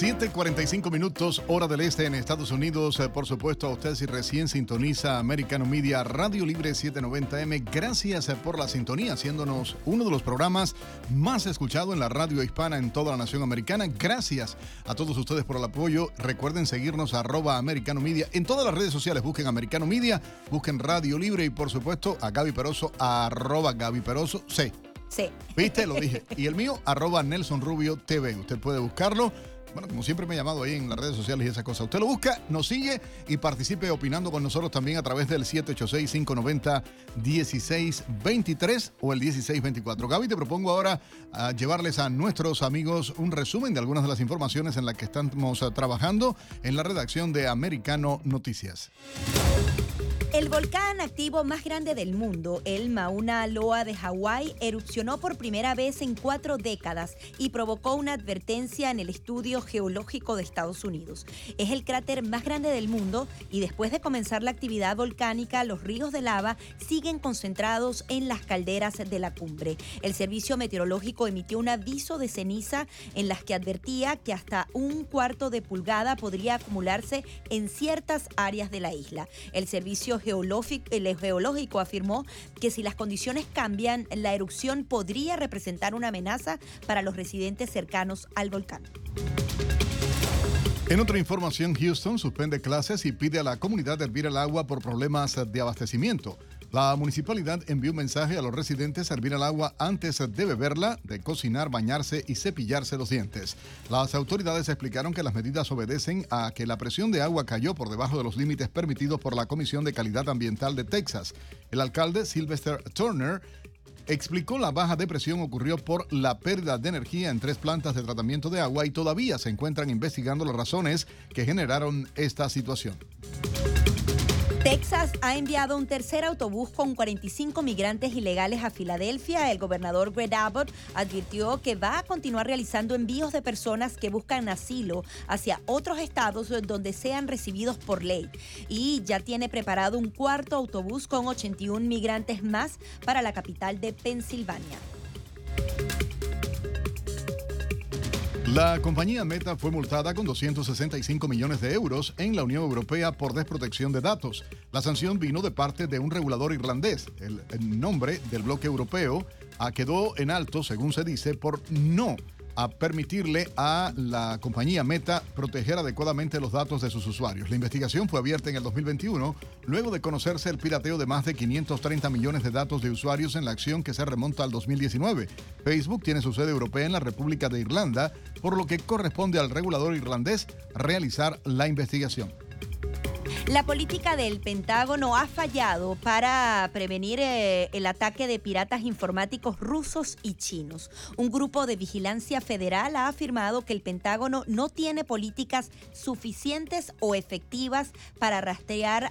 Speaker 3: 7:45 minutos, hora del este en Estados Unidos. Eh, por supuesto, a usted si recién sintoniza Americano Media Radio Libre 790M. Gracias eh, por la sintonía, haciéndonos uno de los programas más escuchados en la radio hispana en toda la nación americana. Gracias a todos ustedes por el apoyo. Recuerden seguirnos arroba Americano Media en todas las redes sociales. Busquen Americano Media, busquen Radio Libre y por supuesto a Gaby Peroso arroba Gaby Peroso C.
Speaker 2: Sí.
Speaker 3: ¿Viste? Lo (laughs) dije. Y el mío, arroba Nelson Rubio TV. Usted puede buscarlo bueno, como siempre me he llamado ahí en las redes sociales y esas cosas. Usted lo busca, nos sigue y participe opinando con nosotros también a través del 786-590-1623 o el 1624. Gaby, te propongo ahora ah, llevarles a nuestros amigos un resumen de algunas de las informaciones en las que estamos ah, trabajando en la redacción de Americano Noticias.
Speaker 2: El volcán activo más grande del mundo, el Mauna Loa de Hawái, erupcionó por primera vez en cuatro décadas y provocó una advertencia en el estudio geológico de Estados Unidos. Es el cráter más grande del mundo y después de comenzar la actividad volcánica, los ríos de lava siguen concentrados en las calderas de la cumbre. El servicio meteorológico emitió un aviso de ceniza en las que advertía que hasta un cuarto de pulgada podría acumularse en ciertas áreas de la isla. El servicio Geológico afirmó que si las condiciones cambian, la erupción podría representar una amenaza para los residentes cercanos al volcán.
Speaker 3: En otra información, Houston suspende clases y pide a la comunidad hervir el agua por problemas de abastecimiento. La municipalidad envió un mensaje a los residentes a hervir el agua antes de beberla, de cocinar, bañarse y cepillarse los dientes. Las autoridades explicaron que las medidas obedecen a que la presión de agua cayó por debajo de los límites permitidos por la Comisión de Calidad Ambiental de Texas. El alcalde Sylvester Turner explicó la baja de presión ocurrió por la pérdida de energía en tres plantas de tratamiento de agua y todavía se encuentran investigando las razones que generaron esta situación.
Speaker 2: Texas ha enviado un tercer autobús con 45 migrantes ilegales a Filadelfia. El gobernador Greg Abbott advirtió que va a continuar realizando envíos de personas que buscan asilo hacia otros estados donde sean recibidos por ley. Y ya tiene preparado un cuarto autobús con 81 migrantes más para la capital de Pensilvania.
Speaker 3: La compañía Meta fue multada con 265 millones de euros en la Unión Europea por desprotección de datos. La sanción vino de parte de un regulador irlandés. El, nombre del bloque europeo ah, quedó en alto, según se dice, por no a permitirle a la compañía Meta proteger adecuadamente los datos de sus usuarios. La investigación fue abierta en el 2021 luego de conocerse el pirateo de más de 530 millones de datos de usuarios en la acción que se remonta al 2019. Facebook tiene su sede europea en la República de Irlanda, por lo que corresponde al regulador irlandés realizar la investigación.
Speaker 2: La política del Pentágono ha fallado para prevenir eh, el ataque de piratas informáticos rusos y chinos. Un grupo de vigilancia federal ha afirmado que el Pentágono no tiene políticas suficientes o efectivas para rastrear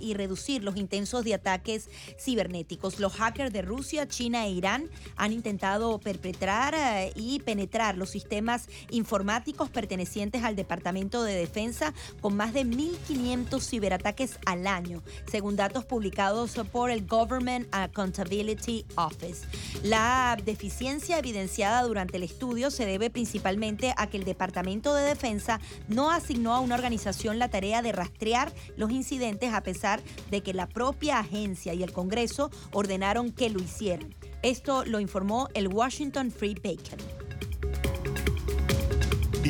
Speaker 2: y reducir los intensos de ataques cibernéticos. Los hackers de Rusia, China e Irán han intentado perpetrar eh, y penetrar los sistemas informáticos pertenecientes al Departamento de Defensa con más de 1.500 ciberataques al año, según datos publicados por el Government Accountability Office. La deficiencia evidenciada durante el estudio se debe principalmente a que el Departamento de Defensa no asignó a una organización la tarea de rastrear los incidentes a pesar de que la propia agencia y el Congreso ordenaron que lo hicieran. Esto lo informó el Washington Free Bacon.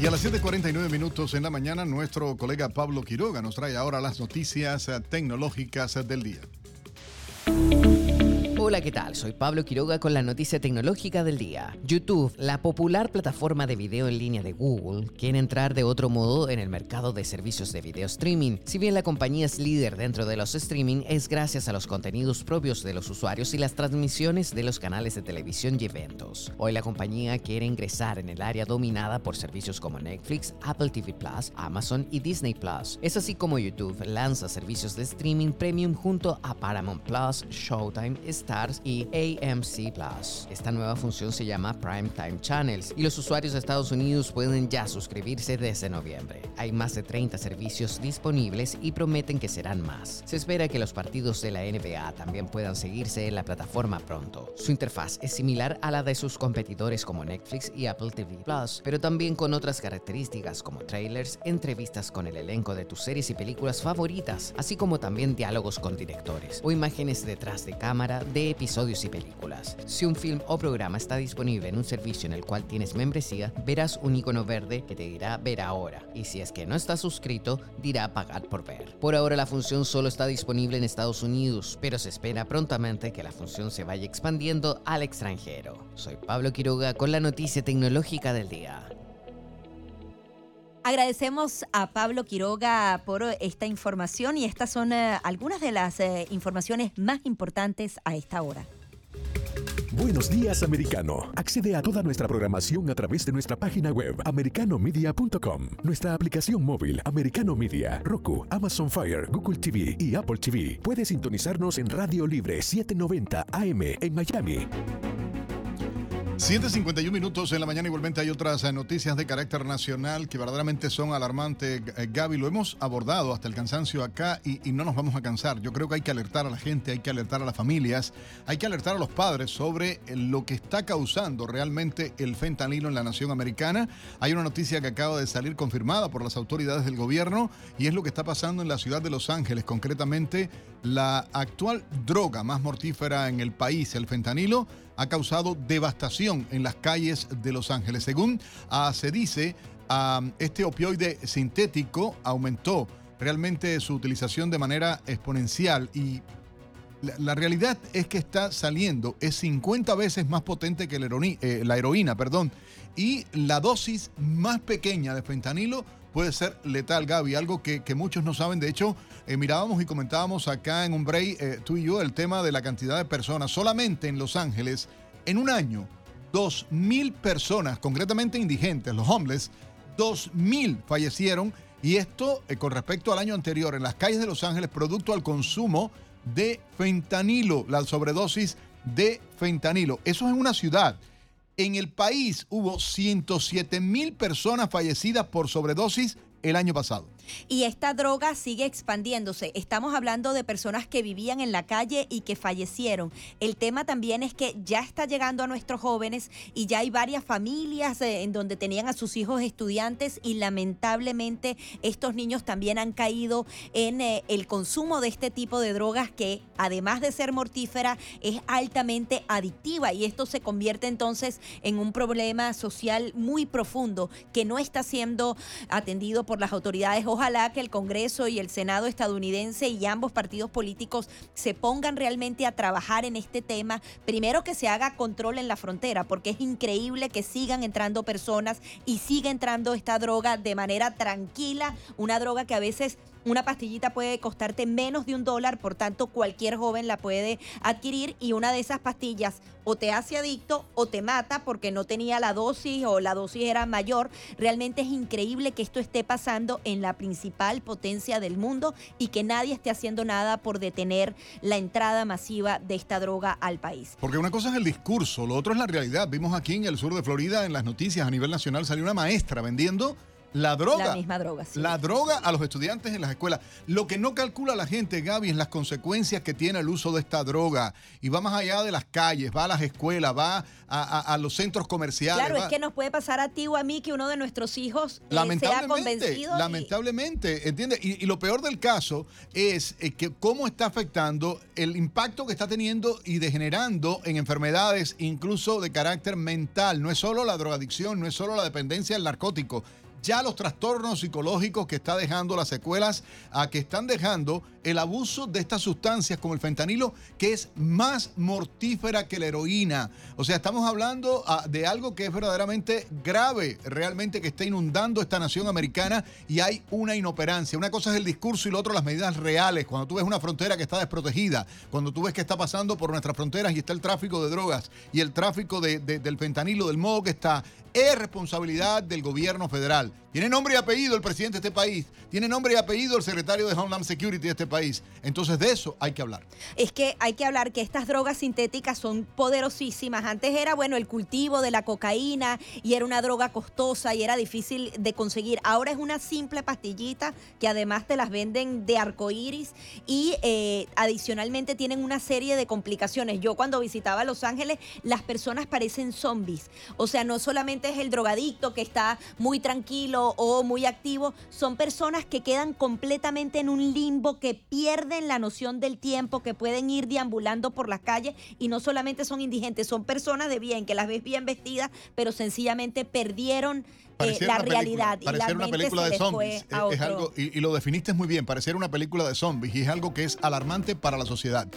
Speaker 3: Y a las 7:49 minutos en la mañana, nuestro colega Pablo Quiroga nos trae ahora las noticias tecnológicas del día.
Speaker 5: Hola, ¿qué tal? Soy Pablo Quiroga con la noticia tecnológica del día. YouTube, la popular plataforma de video en línea de Google, quiere entrar de otro modo en el mercado de servicios de video streaming. Si bien la compañía es líder dentro de los streaming, es gracias a los contenidos propios de los usuarios y las transmisiones de los canales de televisión y eventos. Hoy la compañía quiere ingresar en el área dominada por servicios como Netflix, Apple TV Plus, Amazon y Disney Plus. Es así como YouTube lanza servicios de streaming premium junto a Paramount Plus, Showtime, Stars y AMC Plus. Esta nueva función se llama Prime Time Channels y los usuarios de Estados Unidos pueden ya suscribirse desde noviembre. Hay más de 30 servicios disponibles y prometen que serán más. Se espera que los partidos de la NBA también puedan seguirse en la plataforma pronto. Su interfaz es similar a la de sus competidores como Netflix y Apple TV Plus, pero también con otras características como trailers, entrevistas con el elenco de tus series y películas favoritas, así como también diálogos con directores o imágenes detrás de cámara de episodios y películas. Si un film o programa está disponible en un servicio en el cual tienes membresía, verás un icono verde que te dirá ver ahora, y si es que no estás suscrito, dirá pagar por ver. Por ahora la función solo está disponible en Estados Unidos, pero se espera prontamente que la función se vaya expandiendo al extranjero. Soy Pablo Quiroga con la noticia tecnológica del día.
Speaker 2: Agradecemos a Pablo Quiroga por esta información y estas son eh, algunas de las eh, informaciones más importantes a esta hora.
Speaker 1: Buenos días, americano. Accede a toda nuestra programación a través de nuestra página web, americanomedia.com, nuestra aplicación móvil, Americano Media, Roku, Amazon Fire, Google TV y Apple TV. Puedes sintonizarnos en Radio Libre 790 AM en Miami.
Speaker 3: 7.51 minutos en la mañana. Igualmente hay otras eh, noticias de carácter nacional que verdaderamente son alarmantes. Eh, Gaby, lo hemos abordado hasta el cansancio acá y, y, no nos vamos a cansar. Yo creo que hay que alertar a la gente, hay que alertar a las familias, hay que alertar a los padres sobre lo que está causando realmente el fentanilo en la nación americana. Hay una noticia que acaba de salir confirmada por las autoridades del gobierno y es lo que está pasando en la ciudad de Los Ángeles, concretamente la actual droga más mortífera en el país, el fentanilo ha causado devastación en las calles de Los Ángeles. Según uh, se dice, uh, este opioide sintético aumentó realmente su utilización de manera exponencial y la, la, realidad es que está saliendo, es 50 veces más potente que la, heroína, eh, la heroína, perdón, y la dosis más pequeña de fentanilo puede ser letal, Gaby, algo que, que muchos no saben. De hecho, eh, mirábamos y comentábamos acá en un break, eh, tú y yo, el tema de la cantidad de personas. Solamente en Los Ángeles, en un año, 2.000 personas, concretamente indigentes, los homeless, 2.000 fallecieron. Y esto eh, con respecto al año anterior, en las calles de Los Ángeles, producto al consumo de fentanilo, la sobredosis de fentanilo. Eso es en una ciudad. En el país hubo 107 mil personas fallecidas por sobredosis el año pasado.
Speaker 2: Y esta droga sigue expandiéndose. Estamos hablando de personas que vivían en la calle y que fallecieron. El tema también es que ya está llegando a nuestros jóvenes y ya hay varias familias eh, en donde tenían a sus hijos estudiantes y lamentablemente estos niños también han caído en eh, el consumo de este tipo de drogas que además de ser mortífera es altamente adictiva y esto se convierte entonces en un problema social muy profundo que no está siendo atendido por las autoridades ojalá que el Congreso y el Senado estadounidense y ambos partidos políticos se pongan realmente a trabajar en este tema. Primero que se haga control en la frontera, porque es increíble que sigan entrando personas y siga entrando esta droga de manera tranquila, una droga que a veces una pastillita puede costarte menos de un dólar, por tanto cualquier joven la puede adquirir y una de esas pastillas o te hace adicto o te mata porque no tenía la dosis o la dosis era mayor. Realmente es increíble que esto esté pasando en la principal potencia del mundo y que nadie esté haciendo nada por detener la entrada masiva de esta droga al país.
Speaker 3: Porque una cosa es el discurso, lo otro es la realidad. Vimos aquí en el sur de Florida, en las noticias a nivel nacional, salió una maestra vendiendo la droga.
Speaker 2: La misma droga, sí.
Speaker 3: La droga a los estudiantes en las escuelas. Lo que no calcula la gente, Gaby, es las consecuencias que tiene el uso de esta droga. Y va más allá de las calles, va a las escuelas, va a, a, a los centros comerciales.
Speaker 2: Claro,
Speaker 3: va...
Speaker 2: es que nos puede pasar a ti o a mí que uno de nuestros hijos eh,
Speaker 3: lamentablemente,
Speaker 2: sea convencido. Y...
Speaker 3: Lamentablemente, ¿entiendes? Y, y, lo peor del caso es eh, que cómo está afectando el impacto que está teniendo y degenerando en enfermedades incluso de carácter mental. No es solo la drogadicción, no es solo la dependencia del narcótico ya los trastornos psicológicos que está dejando las secuelas, a que están dejando el abuso de estas sustancias como el fentanilo, que es más mortífera que la heroína. O sea, estamos hablando uh, de algo que es verdaderamente grave, realmente que está inundando esta nación americana y hay una inoperancia. Una cosa es el discurso y lo otro las medidas reales. Cuando tú ves una frontera que está desprotegida, cuando tú ves que está pasando por nuestras fronteras y está el tráfico de drogas y el tráfico de, de, del fentanilo, del modo que está, es responsabilidad del gobierno federal. Tiene nombre y apellido el presidente de este país. Tiene nombre y apellido el secretario de Homeland Security de este país. Entonces de eso hay que hablar.
Speaker 2: Es que hay que hablar que estas drogas sintéticas son poderosísimas. Antes era, bueno, el cultivo de la cocaína y era una droga costosa y era difícil de conseguir. Ahora es una simple pastillita que además te las venden de arcoíris y eh, adicionalmente tienen una serie de complicaciones. Yo cuando visitaba Los Ángeles, las personas parecen zombies. O sea, no solamente es el drogadicto que está muy tranquilo o muy activo, son personas que quedan completamente en un limbo, que pierden la noción del tiempo, que pueden ir deambulando por las calles y no solamente son indigentes, son personas de bien, que las ves bien vestidas, pero sencillamente perdieron eh, la realidad.
Speaker 3: y la una película de zombies. Es, algo, y, y, lo definiste muy bien, pareciera una película de zombies y es algo que es alarmante para la sociedad.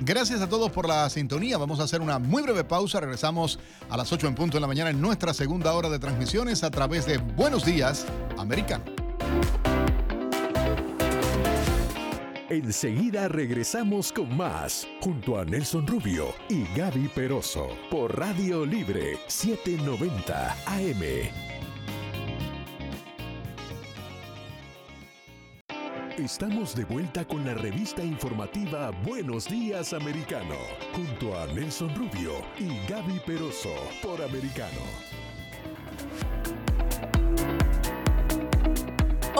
Speaker 3: Gracias a todos por la sintonía. Vamos a hacer una muy breve pausa. Regresamos a las 8 en punto de la mañana en nuestra segunda hora de transmisiones a través de Buenos Días, Americano.
Speaker 1: Enseguida regresamos con más, junto a Nelson Rubio y Gaby Peroso, por Radio Libre 790 AM. Estamos de vuelta con la revista informativa Buenos Días Americano, junto a Nelson Rubio y Gaby Peroso por Americano.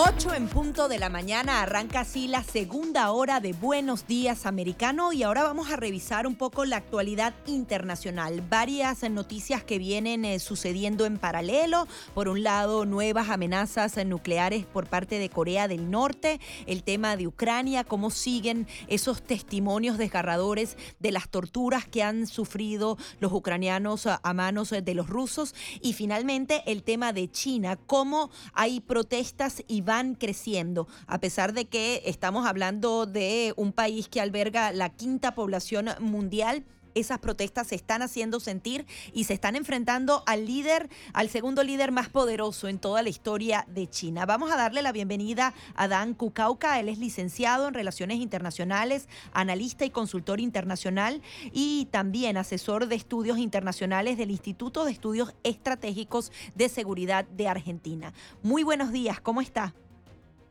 Speaker 2: 8 en punto de la mañana arranca así la segunda hora de Buenos Días Americano y ahora vamos a revisar un poco la actualidad internacional. Varias noticias que vienen eh, sucediendo en paralelo. Por un lado, nuevas amenazas nucleares por parte de Corea del Norte, el tema de Ucrania, cómo siguen esos testimonios desgarradores de las torturas que han sufrido los ucranianos a manos de los rusos y finalmente el tema de China, cómo hay protestas y van creciendo, a pesar de que estamos hablando de un país que alberga la quinta población mundial esas protestas se están haciendo sentir y se están enfrentando al líder, al segundo líder más poderoso en toda la historia de China. Vamos a darle la bienvenida a Dan Kukauka. Él es licenciado en Relaciones Internacionales, analista y consultor internacional y también asesor de estudios internacionales del Instituto de Estudios Estratégicos de Seguridad de Argentina. Muy buenos días, ¿cómo está?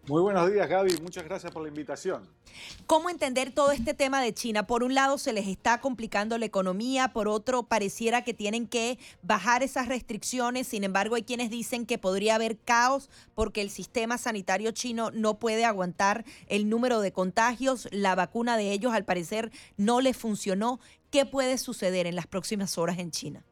Speaker 10: Muy buenos días, Gaby. Muchas gracias por la invitación.
Speaker 2: ¿Cómo entender todo este tema de China? Por un lado, se les está complicando la economía, por otro, pareciera que tienen que bajar esas restricciones. Sin embargo, hay quienes dicen que podría haber caos porque el sistema sanitario chino no puede aguantar el número de contagios. La vacuna de ellos, al parecer, no les funcionó. ¿Qué puede suceder en las próximas horas en China?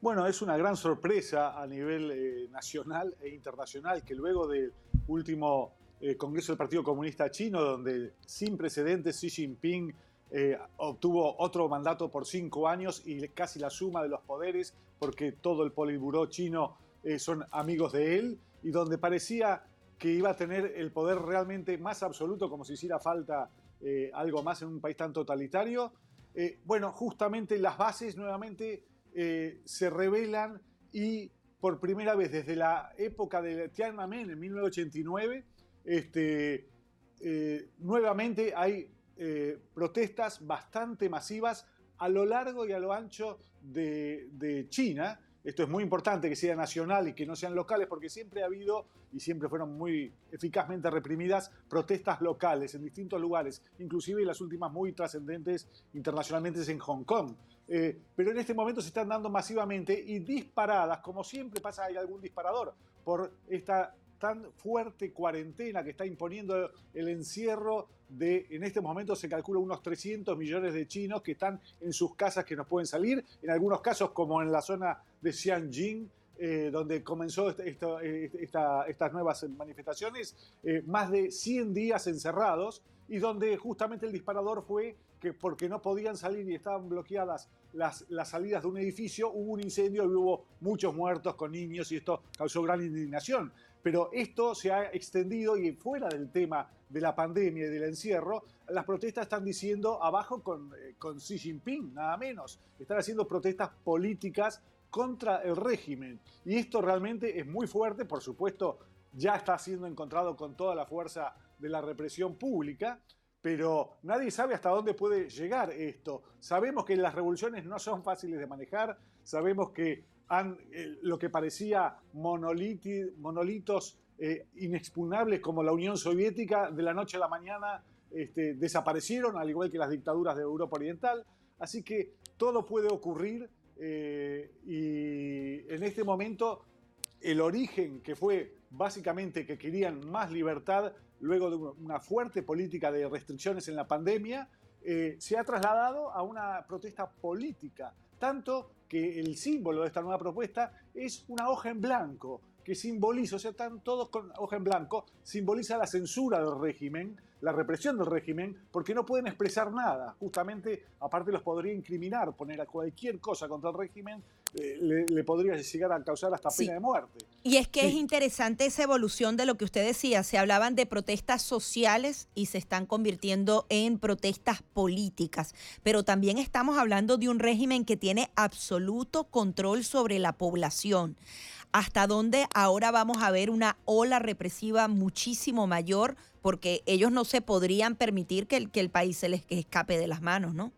Speaker 10: Bueno, es una gran sorpresa a nivel eh, nacional e internacional que luego del último eh, Congreso del Partido Comunista Chino, donde sin precedentes Xi Jinping eh, obtuvo otro mandato por cinco años y casi la suma de los poderes, porque todo el Politburó chino son amigos de él, y donde parecía que iba a tener el poder realmente más absoluto, como si hiciera falta algo más en un país tan totalitario. bueno, justamente las bases nuevamente eh, se revelan y por primera vez desde la época de Tiananmen en 1989, este, eh, nuevamente hay eh, protestas bastante masivas a lo largo y a lo ancho de, China. Esto es muy importante que sea nacional y que no sean locales porque siempre ha habido y siempre fueron muy eficazmente reprimidas protestas locales en distintos lugares, inclusive las últimas muy trascendentes internacionalmente en Hong Kong. Eh, pero en este momento se están dando masivamente y disparadas, como siempre pasa, hay algún disparador por esta tan fuerte cuarentena que está imponiendo el encierro de, en este momento se calcula unos 300 millones de chinos que están en sus casas que no pueden salir, en algunos casos como en la zona de Xianjin, eh, donde comenzó estas nuevas manifestaciones, eh, más de 100 días encerrados y donde justamente el disparador fue que porque no podían salir y estaban bloqueadas las, las salidas de un edificio, hubo un incendio y hubo muchos muertos con niños y esto causó gran indignación. Pero esto se ha extendido y fuera del tema de la pandemia y del encierro, las protestas están diciendo abajo con, eh, con Xi Jinping, nada menos. Están haciendo protestas políticas contra el régimen. Y esto realmente es muy fuerte, por supuesto, ya está siendo encontrado con toda la fuerza de la represión pública, pero nadie sabe hasta dónde puede llegar esto. Sabemos que las revoluciones no son fáciles de manejar, sabemos que han, lo que parecía monolitos inexpugnables como la Unión Soviética, de la noche a la mañana este, desaparecieron, al igual que las dictaduras de Europa Oriental. Así que todo puede ocurrir y en este momento el origen que fue básicamente que querían más libertad luego de una fuerte política de restricciones en la pandemia, eh, se ha trasladado a una protesta política, tanto que el símbolo de esta nueva propuesta es una hoja en blanco, que simboliza, o sea, están todos con hoja en blanco, simboliza la censura del régimen, la represión del régimen, porque no pueden expresar nada. Justamente, aparte los podría incriminar, poner a cualquier cosa contra el régimen, le, podría llegar a causar hasta pena de muerte.
Speaker 2: Y es que es interesante esa evolución de lo que usted decía. Se hablaban de protestas sociales y se están convirtiendo en protestas políticas. Pero también estamos hablando de un régimen que tiene absoluto control sobre la población hasta dónde ahora vamos a ver una ola represiva muchísimo mayor, porque ellos no se podrían permitir que el, que el país se les escape de las manos, ¿no?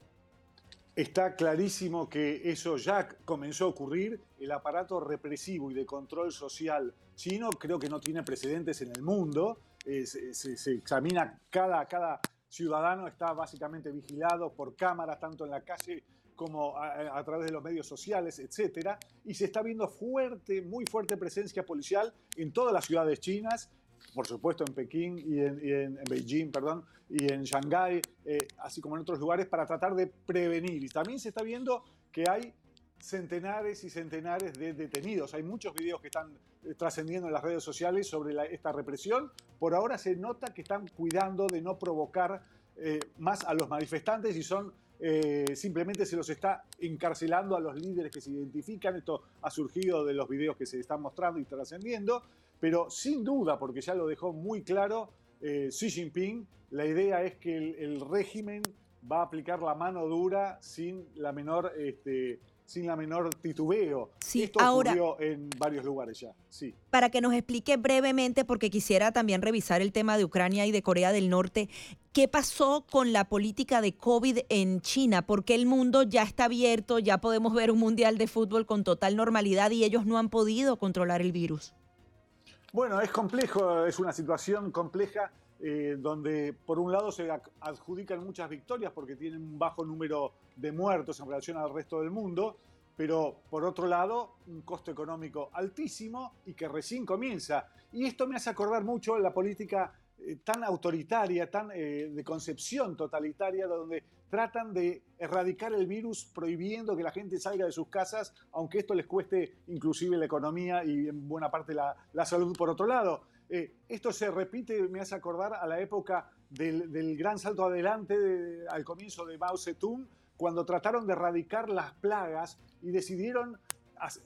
Speaker 10: Está clarísimo que eso ya comenzó a ocurrir. El aparato represivo y de control social chino creo que no tiene precedentes en el mundo. Eh, se, examina cada, cada ciudadano, está básicamente vigilado por cámaras, tanto en la calle como a, través de los medios sociales, etcétera, y se está viendo fuerte, muy fuerte presencia policial en todas las ciudades chinas, por supuesto en Pekín y en, Beijing, perdón, y en Shanghái, eh, así como en otros lugares, para tratar de prevenir. Y también se está viendo que hay centenares y centenares de detenidos. Hay muchos videos que están eh, trascendiendo en las redes sociales sobre esta represión. Por ahora se nota que están cuidando de no provocar eh, más a los manifestantes y son eh, simplemente se los está encarcelando a los líderes que se identifican. Esto ha surgido de los videos que se están mostrando y trascendiendo, pero sin duda, porque ya lo dejó muy claro eh, Xi Jinping, la idea es que el, régimen va a aplicar la mano dura sin la menor este, sin la menor titubeo.
Speaker 2: Sí,
Speaker 10: Esto
Speaker 2: ahora,
Speaker 10: ocurrió en varios lugares ya. Sí.
Speaker 2: Para que nos explique brevemente, porque quisiera también revisar el tema de Ucrania y de Corea del Norte, ¿qué pasó con la política de COVID en China? Porque el mundo ya está abierto, ya podemos ver un mundial de fútbol con total normalidad y ellos no han podido controlar el virus.
Speaker 10: Bueno, es complejo, es una situación compleja eh, donde por un lado se adjudican muchas victorias porque tienen un bajo número de muertos en relación al resto del mundo, pero por otro lado un costo económico altísimo y que recién comienza. Y esto me hace acordar mucho la política eh, tan autoritaria, tan eh, de concepción totalitaria, donde tratan de erradicar el virus prohibiendo que la gente salga de sus casas, aunque esto les cueste inclusive la economía y en buena parte la, la salud por otro lado. Eh, esto se repite, me hace acordar a la época del, gran salto adelante al comienzo de Mao Zedong, cuando trataron de erradicar las plagas y decidieron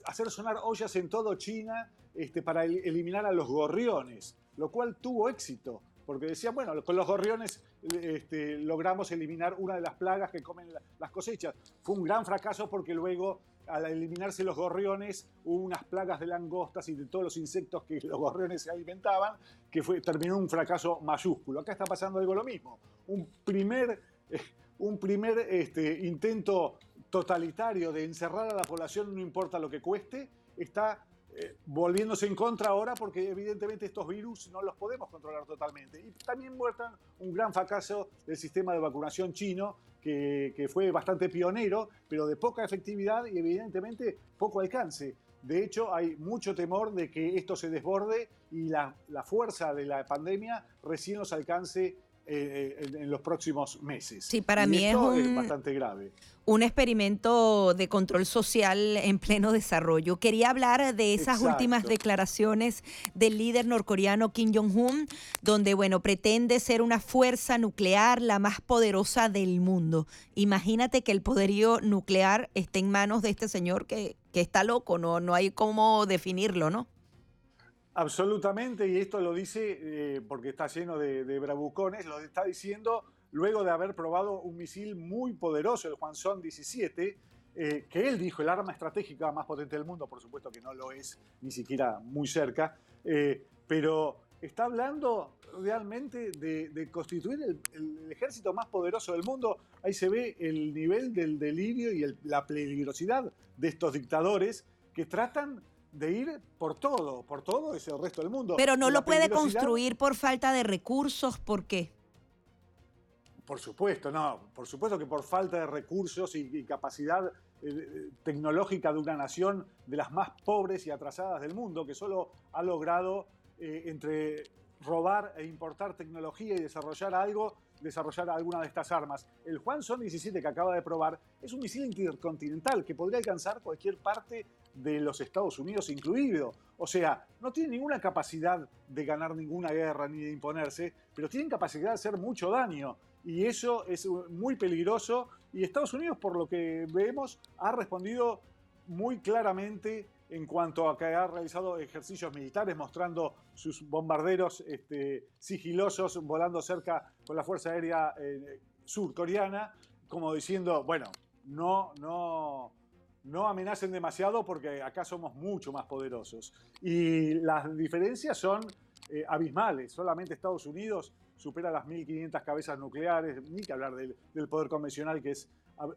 Speaker 10: hacer sonar ollas en todo China este, para eliminar a los gorriones, lo cual tuvo éxito, porque decían, bueno, con los gorriones este, logramos eliminar una de las plagas que comen las cosechas. Fue un gran fracaso porque luego al eliminarse los gorriones, hubo unas plagas de langostas y de todos los insectos que (laughs) los gorriones se alimentaban, que fue, terminó un fracaso mayúsculo. Acá está pasando algo lo mismo. Un primer, eh, un primer este, intento totalitario de encerrar a la población, no importa lo que cueste, está eh, volviéndose en contra ahora porque evidentemente estos virus no los podemos controlar totalmente. Y también muestran un gran fracaso del sistema de vacunación chino que, fue bastante pionero, pero de poca efectividad y evidentemente poco alcance. De hecho, hay mucho temor de que esto se desborde y la, la fuerza de la pandemia recién los alcance eh, en, los próximos meses.
Speaker 2: Sí, para mí es, un,
Speaker 10: bastante grave.
Speaker 2: Un experimento de control social en pleno desarrollo. Quería hablar de esas últimas declaraciones del líder norcoreano Kim Jong-un, donde, bueno, pretende ser una fuerza nuclear la más poderosa del mundo. Imagínate que el poderío nuclear esté en manos de este señor que, que está loco, no, no hay cómo definirlo, ¿no?
Speaker 10: Absolutamente, y esto lo dice eh, porque está lleno de, bravucones, lo está diciendo luego de haber probado un misil muy poderoso, el Hwasong 17, eh, que él dijo el arma estratégica más potente del mundo, por supuesto que no lo es ni siquiera muy cerca, eh, pero está hablando realmente de, constituir el, ejército más poderoso del mundo. Ahí se ve el nivel del delirio y la peligrosidad de estos dictadores que tratan de ir por todo, por todo es el resto del mundo.
Speaker 2: Pero no lo puede construir por falta de recursos, ¿por qué?
Speaker 10: Por supuesto, no, por supuesto que por falta de recursos y, capacidad eh, tecnológica de una nación de las más pobres y atrasadas del mundo, que solo ha logrado eh, entre robar e importar tecnología y desarrollar algo, desarrollar alguna de estas armas. El Son 17 que acaba de probar es un misil intercontinental que podría alcanzar cualquier parte de los Estados Unidos incluido. O sea, no tiene ninguna capacidad de ganar ninguna guerra ni de imponerse, pero tienen capacidad de hacer mucho daño y eso es muy peligroso y Estados Unidos, por lo que vemos, ha respondido muy claramente en cuanto a que ha realizado ejercicios militares mostrando sus bombarderos este, sigilosos volando cerca con la Fuerza Aérea eh, surcoreana, como diciendo, bueno, no, no, no amenacen demasiado porque acá somos mucho más poderosos. Y las diferencias son eh, abismales. Solamente Estados Unidos supera las 1.500 cabezas nucleares, ni que hablar del, poder convencional que es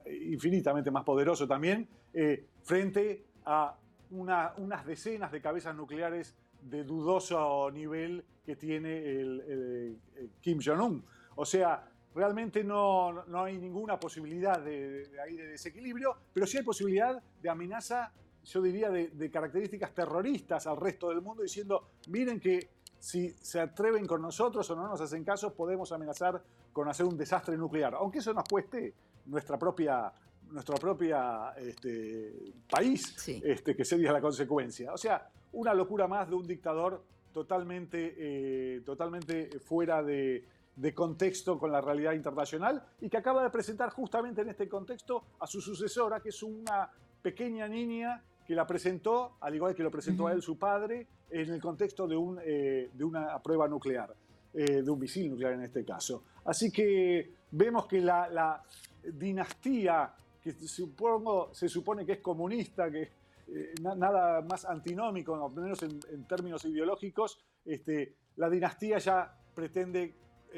Speaker 10: infinitamente más poderoso también, eh, frente a unas decenas de cabezas nucleares de dudoso nivel que tiene el, Kim Jong-un. O sea, realmente no, no, hay ninguna posibilidad de, de, desequilibrio, pero sí hay posibilidad de amenaza, yo diría, de, de características terroristas al resto del mundo, diciendo, miren que si se atreven con nosotros o no nos hacen caso, podemos amenazar con hacer un desastre nuclear, aunque eso nos cueste nuestra propia nuestro propia este, país, este, que sería la consecuencia. O sea, una locura más de un dictador totalmente, eh, totalmente fuera de, de, contexto con la realidad internacional y que acaba de presentar justamente en este contexto a su sucesora, que es una pequeña niña que la presentó, al igual que lo presentó a él su padre, en el contexto de, un, eh, de una prueba nuclear, eh, de un misil nuclear en este caso. Así que vemos que la, dinastía, que supongo, se supone que es comunista, que eh, nada más antinómico, al menos en, en términos ideológicos, este, la dinastía ya pretende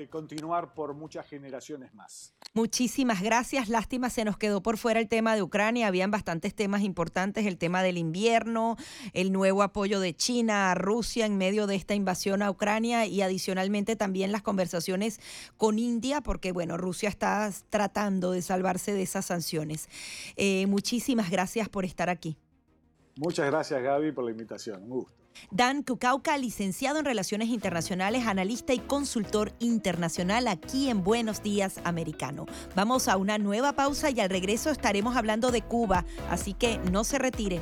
Speaker 10: continuar por muchas generaciones más.
Speaker 2: Muchísimas gracias. Lástima, se nos quedó por fuera el tema de Ucrania. Habían bastantes temas importantes, el tema del invierno, el nuevo apoyo de China a Rusia en medio de esta invasión a Ucrania y adicionalmente también las conversaciones con India, porque bueno, Rusia está tratando de salvarse de esas sanciones. Eh, muchísimas gracias por estar aquí.
Speaker 10: Muchas gracias Gaby por la invitación. Un gusto.
Speaker 2: Dan Kukauka, licenciado en Relaciones Internacionales, analista y consultor internacional aquí en Buenos Días Americano. Vamos a una nueva pausa y al regreso estaremos hablando de Cuba, así que no se retire.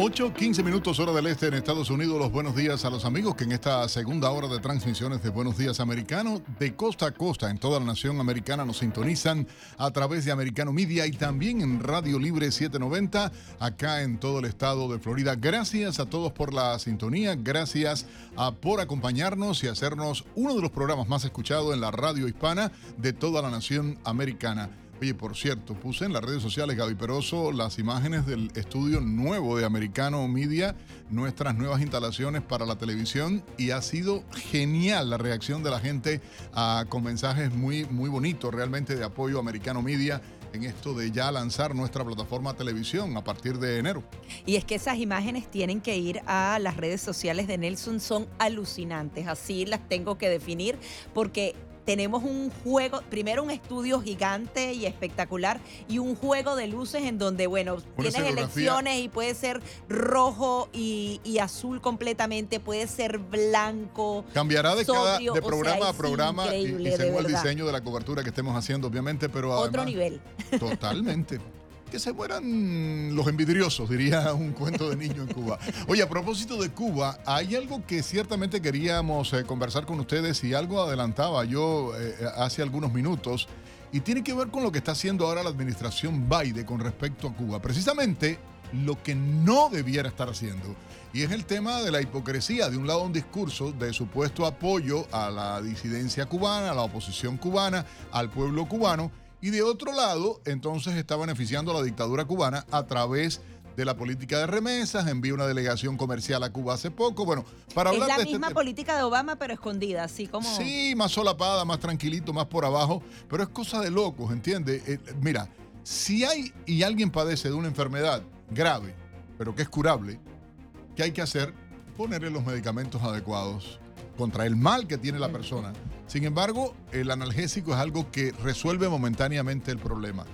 Speaker 1: 8, 15 minutos hora del este en Estados Unidos. Los buenos días a los amigos que en esta segunda hora de transmisiones de Buenos Días Americano, de costa a costa en toda la nación americana, nos sintonizan a través de Americano Media y también en Radio Libre 790, acá en todo el estado de Florida. Gracias a todos por la sintonía, gracias a, por acompañarnos y hacernos uno de los programas más escuchados en la radio hispana de toda la nación americana. Oye, por cierto, puse en las redes sociales, Gaby Peroso, las imágenes del estudio nuevo de Americano Media, nuestras nuevas instalaciones para la televisión y ha sido genial la reacción de la gente con mensajes muy, muy bonitos realmente de apoyo a Americano Media en esto de ya lanzar nuestra plataforma televisión a partir de enero.
Speaker 2: Y es que esas imágenes tienen que ir a las redes sociales de Nelson, son alucinantes, así las tengo que definir, porque tenemos un juego, primero un estudio gigante y espectacular y un juego de luces en donde, bueno, tienes elecciones y puede ser rojo y, azul completamente, puede ser blanco.
Speaker 3: Cambiará de, cada, de programa a programa y, según el diseño de la cobertura que estemos haciendo, obviamente, pero
Speaker 2: Otro nivel.
Speaker 3: Totalmente. (laughs) que se mueran los envidriosos, diría un cuento de niño en Cuba. Oye, a propósito de Cuba, hay algo que ciertamente queríamos eh, conversar con ustedes y algo adelantaba yo eh, hace algunos minutos y tiene que ver con lo que está haciendo ahora la administración Biden con respecto a Cuba. Precisamente lo que no debiera estar haciendo. Y es el tema de la hipocresía. De un lado un discurso de supuesto apoyo a la disidencia cubana, a la oposición cubana, al pueblo cubano. Y de otro lado, entonces está beneficiando a la dictadura cubana a través de la política de remesas, envió una delegación comercial a Cuba hace poco. Bueno, para hablar
Speaker 2: es
Speaker 3: la
Speaker 2: este misma política de Obama, pero escondida, así como.
Speaker 3: Sí, más solapada, más tranquilito, más por abajo, pero es cosa de locos, ¿entiendes? Eh, mira, si hay y alguien padece de una enfermedad grave, pero que es curable, ¿qué hay que hacer? Ponerle los medicamentos adecuados contra el mal que tiene la persona. Sin embargo, el analgésico es algo que resuelve momentáneamente el problema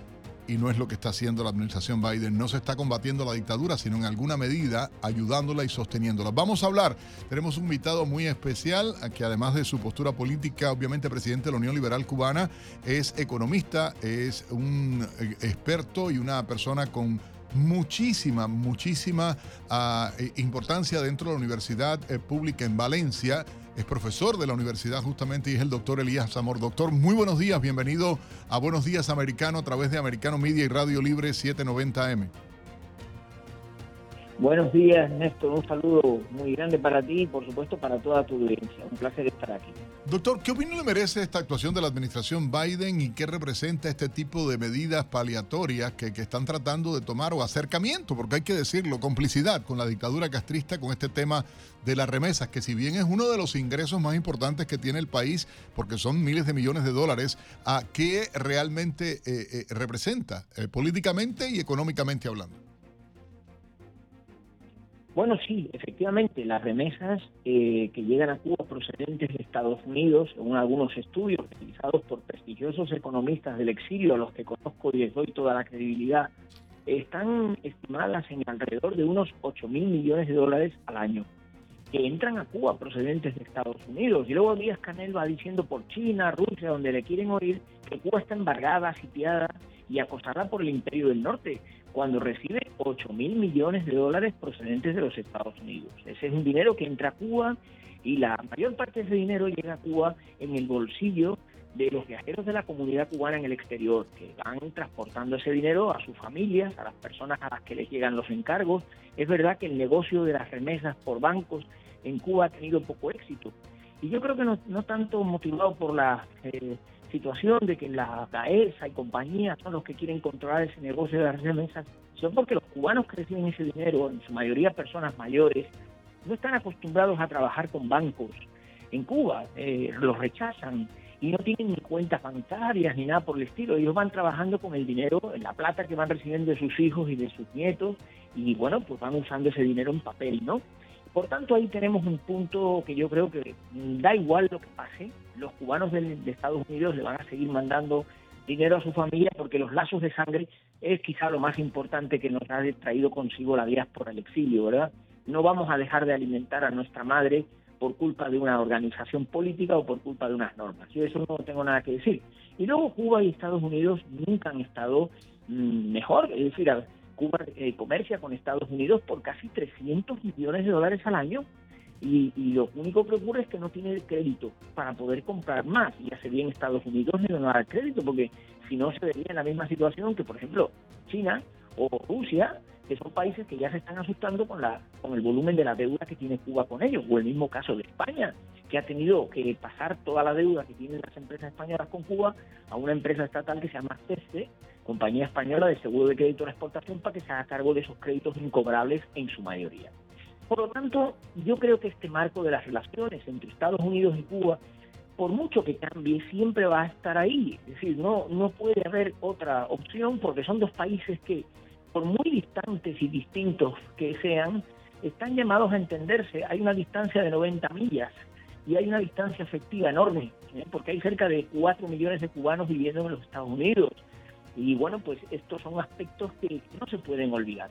Speaker 3: y no es lo que está haciendo la administración Biden. No se está combatiendo la dictadura, sino en alguna medida ayudándola y sosteniéndola. Vamos a hablar, tenemos un invitado muy especial, que además de su postura política, obviamente presidente de la Unión Liberal Cubana, es economista, es un eh, experto y una persona con muchísima, muchísima ah, eh, importancia dentro de la Universidad eh, Pública en Valencia es profesor de la universidad justamente y es el doctor Elías Zamor. Doctor, muy buenos días, bienvenido a Buenos Días Americano a través de Americano Media y Radio Libre 790M.
Speaker 11: Buenos días, Néstor. Un saludo muy grande para ti y, por supuesto, para toda tu audiencia. Un placer estar aquí.
Speaker 3: Doctor, ¿qué opinión le merece esta actuación de la administración Biden y qué representa este tipo de medidas paliatorias que, están tratando de tomar o acercamiento, porque hay que decirlo, complicidad con la dictadura castrista con este tema de las remesas, que si bien es uno de los ingresos más importantes que tiene el país, porque son miles de millones de dólares, ¿a qué realmente eh, eh, representa eh, políticamente y económicamente hablando?
Speaker 11: Bueno, sí, efectivamente, las remesas eh, que llegan a Cuba procedentes de Estados Unidos, según algunos estudios realizados por prestigiosos economistas del exilio, a los que conozco y les doy toda la credibilidad, están estimadas en alrededor de unos 8 mil millones de dólares al año, que entran a Cuba procedentes de Estados Unidos. Y luego Díaz Canel va diciendo por China, Rusia, donde le quieren oír, que Cuba está embargada, sitiada y acosada por el Imperio del Norte cuando recibe 8 mil millones de dólares procedentes de los Estados Unidos. Ese es un dinero que entra a Cuba y la mayor parte de ese dinero llega a Cuba en el bolsillo de los viajeros de la comunidad cubana en el exterior, que van transportando ese dinero a sus familias, a las personas a las que les llegan los encargos. Es verdad que el negocio de las remesas por bancos en Cuba ha tenido poco éxito. Y yo creo que no, no tanto motivado por la eh, situación de que la CAESA y compañías son los que quieren controlar ese negocio de las remesas, son porque los cubanos que reciben ese dinero, en su mayoría personas mayores, no están acostumbrados a trabajar con bancos. En Cuba eh, los rechazan y no tienen ni cuentas bancarias ni nada por el estilo. Ellos van trabajando con el dinero, la plata que van recibiendo de sus hijos y de sus nietos y bueno, pues van usando ese dinero en papel, ¿no? Por tanto, ahí tenemos un punto que yo creo que da igual lo que pase, los cubanos de, Estados Unidos le van a seguir mandando dinero a su familia porque los lazos de sangre es quizá lo más importante que nos ha traído consigo la diáspora, el exilio, ¿verdad? No vamos a dejar de alimentar a nuestra madre por culpa de una organización política o por culpa de unas normas. Yo eso no tengo nada que decir. Y luego Cuba y Estados Unidos nunca han estado mm, mejor, es decir, Cuba eh, comercia con Estados Unidos por casi 300 millones de dólares al año y, lo único que ocurre es que no tiene crédito para poder comprar más y hace bien Estados Unidos no dar crédito porque si no se vería en la misma situación que por ejemplo China o Rusia que son países que ya se están asustando con la con el volumen de la deuda que tiene Cuba con ellos o el mismo caso de España que ha tenido que pasar toda la deuda que tienen las empresas españolas con Cuba a una empresa estatal que se llama CESE compañía española de seguro de crédito a la exportación, para que se haga cargo de esos créditos incobrables en su mayoría. Por lo tanto, yo creo que este marco de las relaciones entre Estados Unidos y Cuba, por mucho que cambie, siempre va a estar ahí. Es decir, no, no puede haber otra opción porque son dos países que, por muy distantes y distintos que sean, están llamados a entenderse. Hay una distancia de 90 millas y hay una distancia efectiva enorme, ¿eh? porque hay cerca de 4 millones de cubanos viviendo en los Estados Unidos y bueno, pues estos son aspectos que no se pueden olvidar.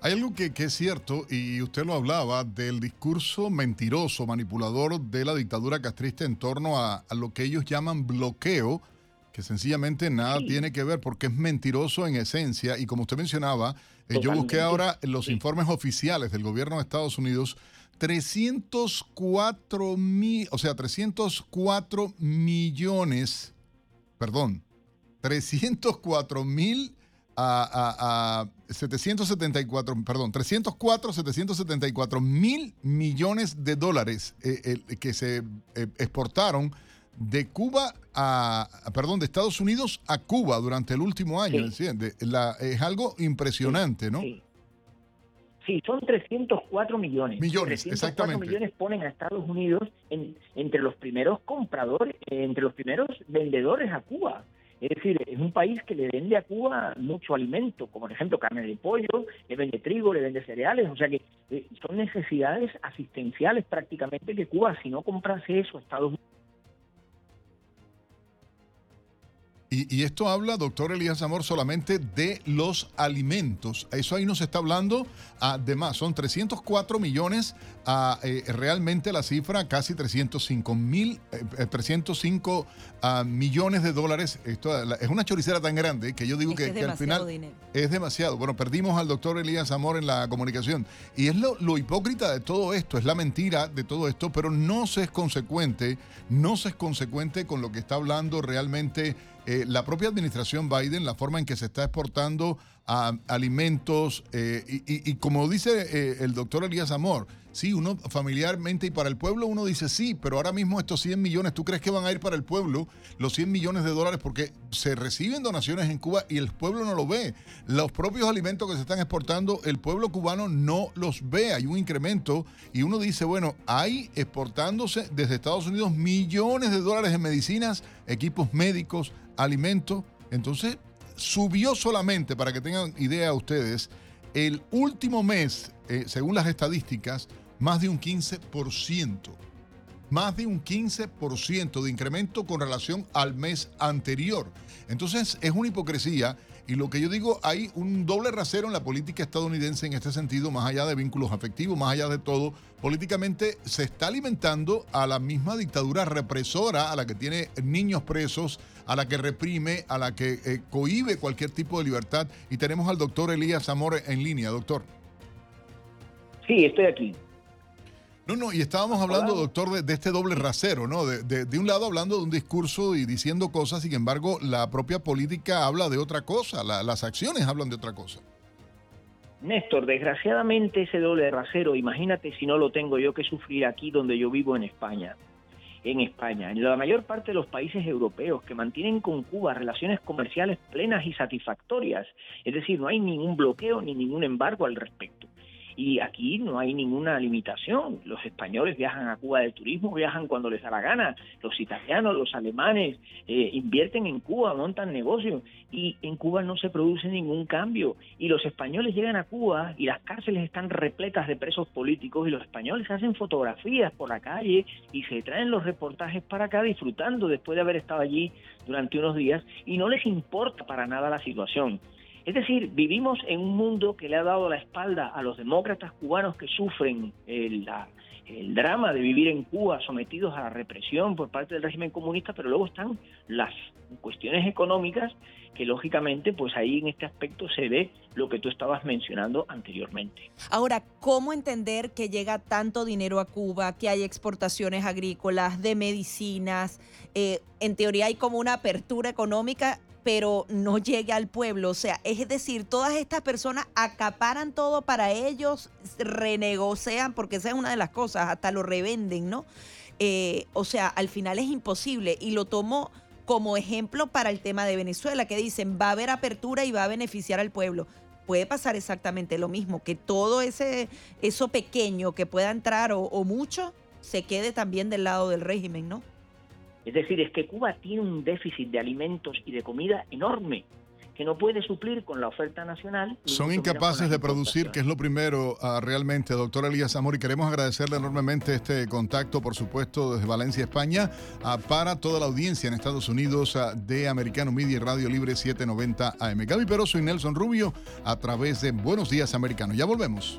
Speaker 3: Hay algo que, es cierto, y usted lo hablaba, del discurso mentiroso, manipulador de la dictadura castrista en torno a, lo que ellos llaman bloqueo, que sencillamente nada tiene que ver porque es mentiroso en esencia. Y como usted mencionaba, eh, yo busqué ahora los informes oficiales del gobierno de Estados Unidos. 304 mil, o sea, 304 millones, perdón, 304 mil 774, perdón, 304, 774 mil millones de dólares eh, que se eh, exportaron de Cuba a, perdón, de Estados Unidos a Cuba durante el último año. es algo impresionante, ¿no?
Speaker 11: Sí. son 304 millones.
Speaker 3: Millones, 304 exactamente.
Speaker 11: millones ponen a Estados Unidos entre los primeros compradores, entre los primeros vendedores a Cuba. Es decir, es un país que le vende a Cuba mucho alimento, como por ejemplo carne de pollo, le vende trigo, le vende cereales, o sea que eh, son necesidades asistenciales prácticamente que Cuba, si no comprase eso a Estados Unidos,
Speaker 3: Y, esto habla, doctor Elías Amor, solamente de los alimentos. Eso ahí nos está hablando además, son 304 millones, a, eh, realmente la cifra casi 305 mil, 305 eh, eh, millones de dólares. Esto es una choricera tan grande que yo digo que, al final es demasiado. Bueno, perdimos al doctor Elías Amor en la comunicación. Y es lo, lo hipócrita de todo esto, es la mentira de todo esto, pero no se es consecuente, no se es consecuente con lo que está hablando realmente eh, la propia administración Biden, la forma en que se está exportando a alimentos, eh, y, como dice eh, el doctor Elías Amor, sí, uno familiarmente y para el pueblo uno dice sí, pero ahora mismo estos 100 millones, ¿tú crees que van a ir para el pueblo los 100 millones de dólares? Porque se reciben donaciones en Cuba y el pueblo no lo ve. Los propios alimentos que se están exportando, el pueblo cubano no los ve. Hay un incremento y uno dice, bueno, hay exportándose desde Estados Unidos millones de dólares en medicinas, equipos médicos, alimento. Entonces, subió solamente, para que tengan idea ustedes, el último mes, eh, según las estadísticas, más de un 15%. Más de un 15% de incremento con relación al mes anterior. Entonces, es una hipocresía y lo que yo digo, hay un doble rasero en la política estadounidense en este sentido, más allá de vínculos afectivos, más allá de todo. Políticamente se está alimentando a la misma dictadura represora, a la que tiene niños presos, a la que reprime, a la que eh, cohibe cualquier tipo de libertad. Y tenemos al doctor Elías Zamora en línea, doctor.
Speaker 11: Sí, estoy aquí.
Speaker 3: No, no, y estábamos hablando, doctor, de, este doble rasero, ¿no? De, de, un lado hablando de un discurso y diciendo cosas, sin embargo, la propia política habla de otra cosa, las acciones hablan de otra cosa.
Speaker 11: Néstor, desgraciadamente ese doble rasero, imagínate si no lo tengo yo que sufrir aquí donde yo vivo en España. En España, en la mayor parte de los países europeos que mantienen con Cuba relaciones comerciales plenas y satisfactorias, es decir, no hay ningún bloqueo ni ningún embargo al respecto. Y aquí no hay ninguna limitación. Los españoles viajan a Cuba de turismo, viajan cuando les da la gana. Los italianos, los alemanes eh, invierten en Cuba, montan negocios. Y en Cuba no se produce ningún cambio. Y los españoles llegan a Cuba y las cárceles están repletas de presos políticos y los españoles hacen fotografías por la calle y se traen los reportajes para acá disfrutando después de haber estado allí durante unos días y no les importa para nada la situación. Es decir, vivimos en un mundo que le ha dado la espalda a los demócratas cubanos que sufren el, drama de vivir en Cuba sometidos a la represión por parte del régimen comunista, pero luego están las cuestiones económicas que lógicamente pues ahí en este aspecto se ve lo que tú estabas mencionando anteriormente.
Speaker 2: Ahora, ¿cómo entender que llega tanto dinero a Cuba, que hay exportaciones agrícolas, de medicinas? Eh, en teoría hay como una apertura económica pero no llegue al pueblo. O sea, es decir, todas estas personas acaparan todo para ellos, renegocian, porque esa es una de las cosas, hasta lo revenden, ¿no? Eh, o sea, al final es imposible y lo tomo como ejemplo para el tema de Venezuela, que dicen va a haber apertura y va a beneficiar al pueblo. Puede pasar exactamente lo mismo, que todo ese eso pequeño que pueda entrar o, o mucho se quede también del lado del régimen, ¿no?
Speaker 11: Es decir, es que Cuba tiene un déficit de alimentos y de comida enorme que no puede suplir con la oferta nacional.
Speaker 3: Son incapaces de producir, que es lo primero ah, realmente, doctor Elías Amor, y queremos agradecerle enormemente este contacto, por supuesto, desde Valencia, España, ah, para toda la audiencia en Estados Unidos ah, de Americano Media y Radio Libre 790 AM. Gaby Peroso y Nelson Rubio a través de Buenos Días Americano. Ya volvemos.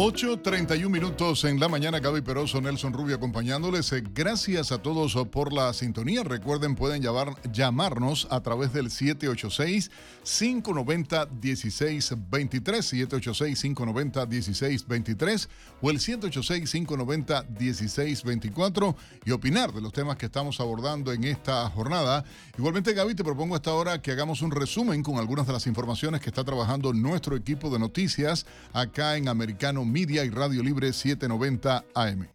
Speaker 3: 8.31 minutos en la mañana, Gaby Peroso, Nelson Rubio acompañándoles. Eh, gracias a todos por la sintonía. Recuerden, pueden llamar, llamarnos a través del 786-590-1623, 786-590-1623 o el 786-590-1624 y opinar de los temas que estamos abordando en esta jornada. Igualmente, Gaby, te propongo hasta ahora que hagamos un resumen con algunas de las informaciones que está trabajando nuestro equipo de noticias acá en Americano Media y Radio Libre 790 AM.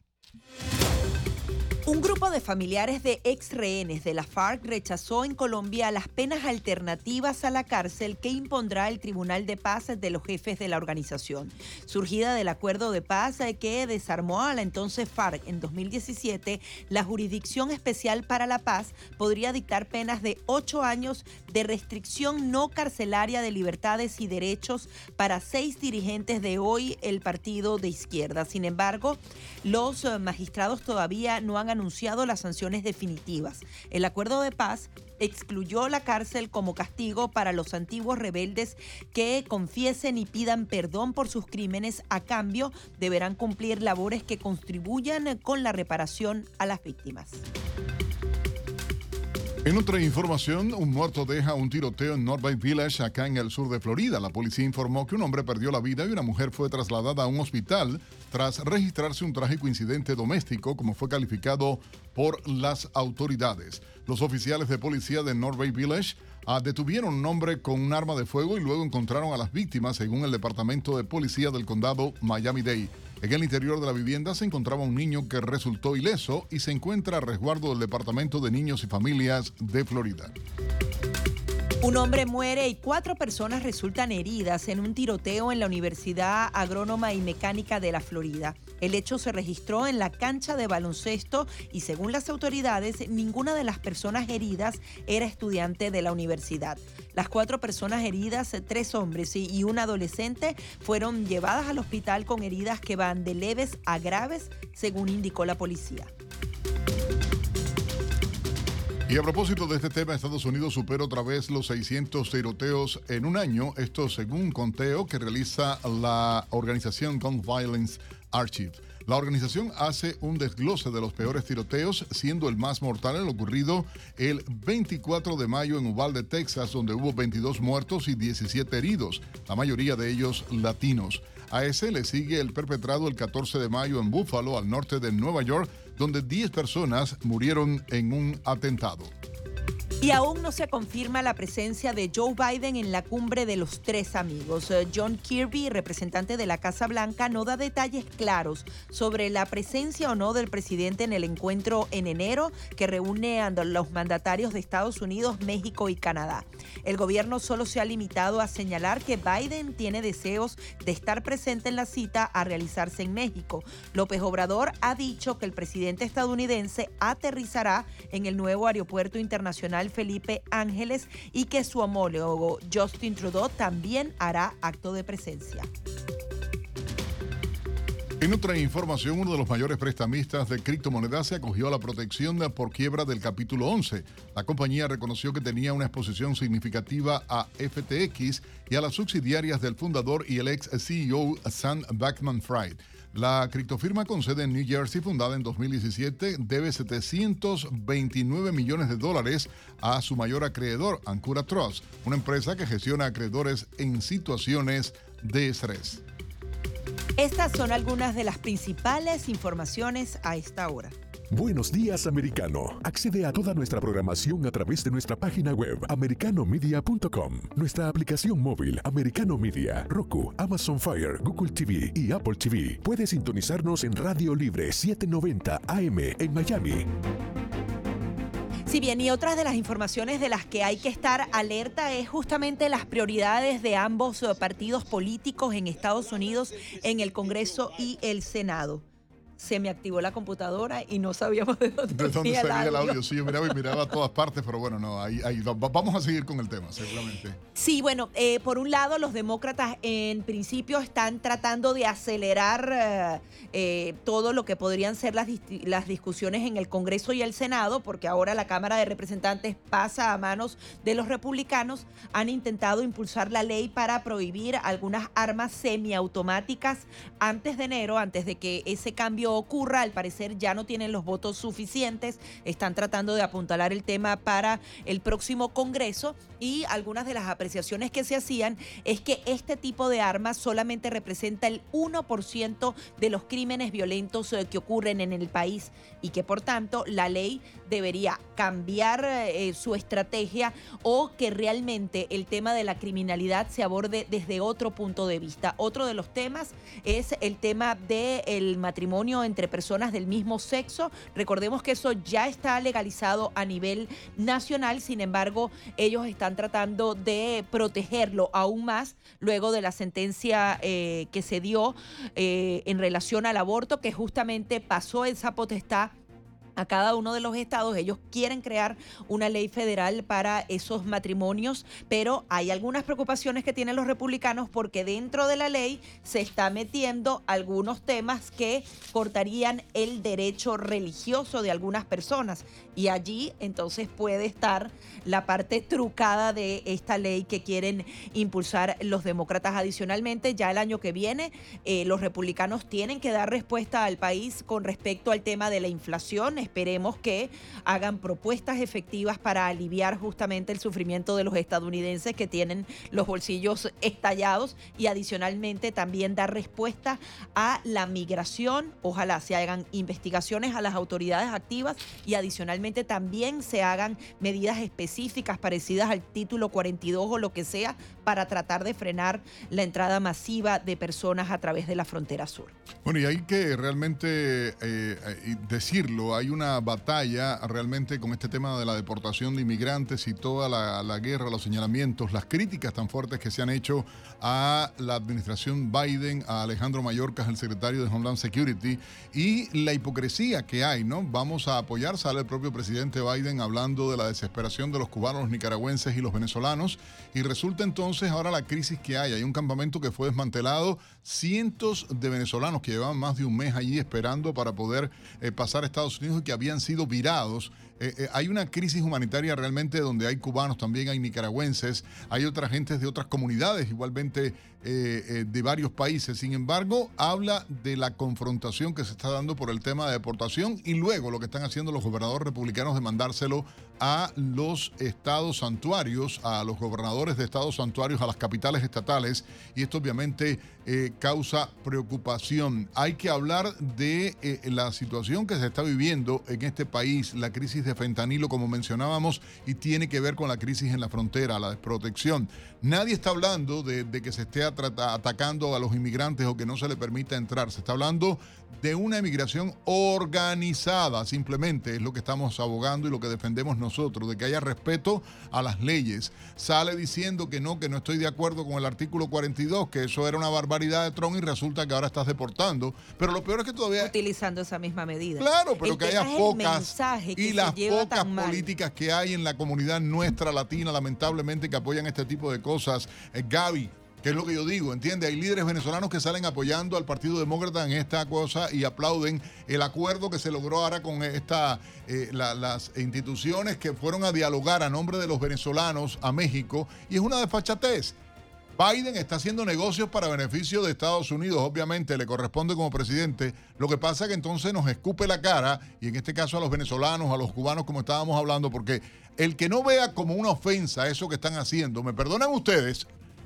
Speaker 2: Un grupo de familiares de ex rehenes de la FARC rechazó en Colombia las penas alternativas a la cárcel que impondrá el Tribunal de Paz de los jefes de la organización. Surgida del acuerdo de paz que desarmó a la entonces FARC en 2017, la Jurisdicción Especial para la Paz podría dictar penas de ocho años de restricción no carcelaria de libertades y derechos para seis dirigentes de hoy el partido de izquierda. Sin embargo, los magistrados todavía no han anunciado las sanciones definitivas. El acuerdo de paz excluyó la cárcel como castigo para los antiguos rebeldes que confiesen y pidan perdón por sus crímenes. A cambio, deberán cumplir labores que contribuyan con la reparación a las víctimas.
Speaker 3: En otra información, un muerto deja un tiroteo en North Bay Village, acá en el sur de Florida. La policía informó que un hombre perdió la vida y una mujer fue trasladada a un hospital tras registrarse un trágico incidente doméstico, como fue calificado por las autoridades. Los oficiales de policía de North Bay Village ah, detuvieron un hombre con un arma de fuego y luego encontraron a las víctimas, según el Departamento de Policía del Condado Miami-Dade. En el interior de la vivienda se encontraba un niño que resultó ileso y se encuentra a resguardo del Departamento de Niños y Familias de Florida.
Speaker 2: Un hombre muere y cuatro personas resultan heridas en un tiroteo en la Universidad Agrónoma y Mecánica de la Florida. El hecho se registró en la cancha de baloncesto y según las autoridades, ninguna de las personas heridas era estudiante de la universidad. Las cuatro personas heridas, tres hombres y un adolescente, fueron llevadas al hospital con heridas que van de leves a graves, según indicó la policía.
Speaker 3: Y a propósito de este tema, Estados Unidos supera otra vez los 600 tiroteos en un año, esto según conteo que realiza la organización Gun Violence Archive. La organización hace un desglose de los peores tiroteos, siendo el más mortal el ocurrido el 24 de mayo en Uvalde, Texas, donde hubo 22 muertos y 17 heridos, la mayoría de ellos latinos. A ese le sigue el perpetrado el 14 de mayo en Buffalo, al norte de Nueva York, donde 10 personas murieron en un atentado.
Speaker 2: Y aún no se confirma la presencia de Joe Biden en la cumbre de los tres amigos. Eh, John Kirby, representante de la Casa Blanca, no da detalles claros sobre la presencia o no del presidente en el encuentro en enero que reúne a los mandatarios de Estados Unidos, México y Canadá. El gobierno solo se ha limitado a señalar que Biden tiene deseos de estar presente en la cita a realizarse en México. López Obrador ha dicho que el presidente estadounidense aterrizará en el nuevo aeropuerto internacional Felipe Ángeles y que su homólogo Justin Trudeau también hará acto de presencia.
Speaker 3: En otra información, uno de los mayores prestamistas de criptomonedas se acogió a la protección por quiebra del capítulo 11. La compañía reconoció que tenía una exposición significativa a FTX y a las subsidiarias del fundador y el ex CEO Sam Backman Fried. La criptofirma con sede en New Jersey, fundada en 2017, debe 729 millones de dólares a su mayor acreedor, Ancura Trust, una empresa que gestiona acreedores en situaciones de estrés.
Speaker 2: Estas son algunas de las principales informaciones a esta hora.
Speaker 1: Buenos días, americano. Accede a toda nuestra programación a través de nuestra página web, americanomedia.com, nuestra aplicación móvil, Americano Media, Roku, Amazon Fire, Google TV y Apple TV. Puedes sintonizarnos en Radio Libre 790 AM en Miami.
Speaker 2: Si bien, y otras de las informaciones de las que hay que estar alerta es justamente las prioridades de ambos partidos políticos en Estados Unidos, en el Congreso y el Senado. Se me activó la computadora y no sabíamos de dónde,
Speaker 3: ¿De dónde salía el audio. Sí, yo miraba y miraba a todas partes, pero bueno, no, ahí, ahí vamos a seguir con el tema, seguramente.
Speaker 2: Sí, bueno, eh, por un lado, los demócratas en principio están tratando de acelerar eh, eh, todo lo que podrían ser las, las discusiones en el Congreso y el Senado, porque ahora la Cámara de Representantes pasa a manos de los republicanos. Han intentado impulsar la ley para prohibir algunas armas semiautomáticas antes de enero, antes de que ese cambio ocurra. Al parecer ya no tienen los votos suficientes. Están tratando de apuntalar el tema para el próximo Congreso y algunas de las apreciaciones que se hacían es que este tipo de armas solamente representa el 1% de los crímenes violentos eh, que ocurren en el país y que por tanto la ley debería cambiar eh, su estrategia o que realmente el tema de la criminalidad se aborde desde otro punto de vista. Otro de los temas es el tema del matrimonio entre personas del mismo sexo. Recordemos que eso ya está legalizado a nivel nacional, sin embargo, ellos están tratando de protegerlo aún más luego de la sentencia eh, que se dio eh, en relación al aborto, que justamente pasó esa potestad a cada uno de los estados. Ellos quieren crear una ley federal para esos matrimonios, pero hay algunas preocupaciones que tienen los republicanos porque dentro de la ley se está metiendo algunos temas que cortarían el derecho religioso de algunas personas. Y allí entonces puede estar la parte trucada de esta ley que quieren impulsar los demócratas. Adicionalmente, ya el año que viene, eh, los republicanos tienen que dar respuesta al país con respecto al tema de la inflación Esperemos que hagan propuestas efectivas para aliviar justamente el sufrimiento de los estadounidenses que tienen los bolsillos estallados y adicionalmente también dar respuesta a la migración. Ojalá se hagan investigaciones a las autoridades activas y adicionalmente también se hagan medidas específicas parecidas al título 42 o lo que sea para tratar de frenar la entrada masiva de personas a través de la frontera sur.
Speaker 3: Bueno, y hay que realmente eh, eh, decirlo, hay una batalla realmente con este tema de la deportación de inmigrantes y toda la, guerra, los señalamientos, las críticas tan fuertes que se han hecho a la administración Biden, a Alejandro Mayorkas, el secretario de Homeland Security, y la hipocresía que hay, ¿no? Vamos a apoyar, sale el propio presidente Biden hablando de la desesperación de los cubanos, los nicaragüenses y los venezolanos, y resulta entonces ahora la crisis que hay. Hay un campamento que fue desmantelado, cientos de venezolanos que llevaban más de un mes allí esperando para poder eh, pasar a Estados Unidos que habían sido virados. Eh, eh, hay una crisis humanitaria realmente donde hay cubanos, también hay nicaragüenses, hay otras gentes de otras comunidades igualmente eh, de varios países. Sin embargo, habla de la confrontación que se está dando por el tema de deportación y luego lo que están haciendo los gobernadores republicanos de mandárselo a los estados santuarios, a los gobernadores de estados santuarios, a las capitales estatales, y esto obviamente eh, causa preocupación. Hay que hablar de eh, la situación que se está viviendo en este país, la crisis de fentanilo, como mencionábamos, y tiene que ver con la crisis en la frontera, la desprotección. Nadie está hablando de, de que se esté atacando a los inmigrantes o que no se le permita entrar. Se está hablando de una emigración organizada, simplemente es lo que estamos abogando y lo que defendemos nosotros, de que haya respeto a las leyes. Sale diciendo que no, que no estoy de acuerdo con el artículo 42, que eso era una barbaridad de Trump y resulta que ahora estás deportando. Pero lo peor es que todavía...
Speaker 2: Utilizando esa misma medida.
Speaker 3: Claro, pero que haya pocas y las pocas políticas que hay en la comunidad nuestra latina, lamentablemente, que apoyan este tipo de cosas. Eh, Gaby, que es lo que yo digo, ¿entiende? Hay líderes venezolanos que salen apoyando al Partido Demócrata en esta cosa y aplauden el acuerdo que se logró ahora con esta, eh, las instituciones que fueron a dialogar a nombre de los venezolanos a México y es una desfachatez. Biden está haciendo negocios para beneficio de Estados Unidos, obviamente le corresponde como presidente. Lo que pasa es que entonces nos escupe la cara, y en este caso a los venezolanos, a los cubanos, como estábamos hablando, porque el que no vea como una ofensa eso que están haciendo, me perdonan ustedes,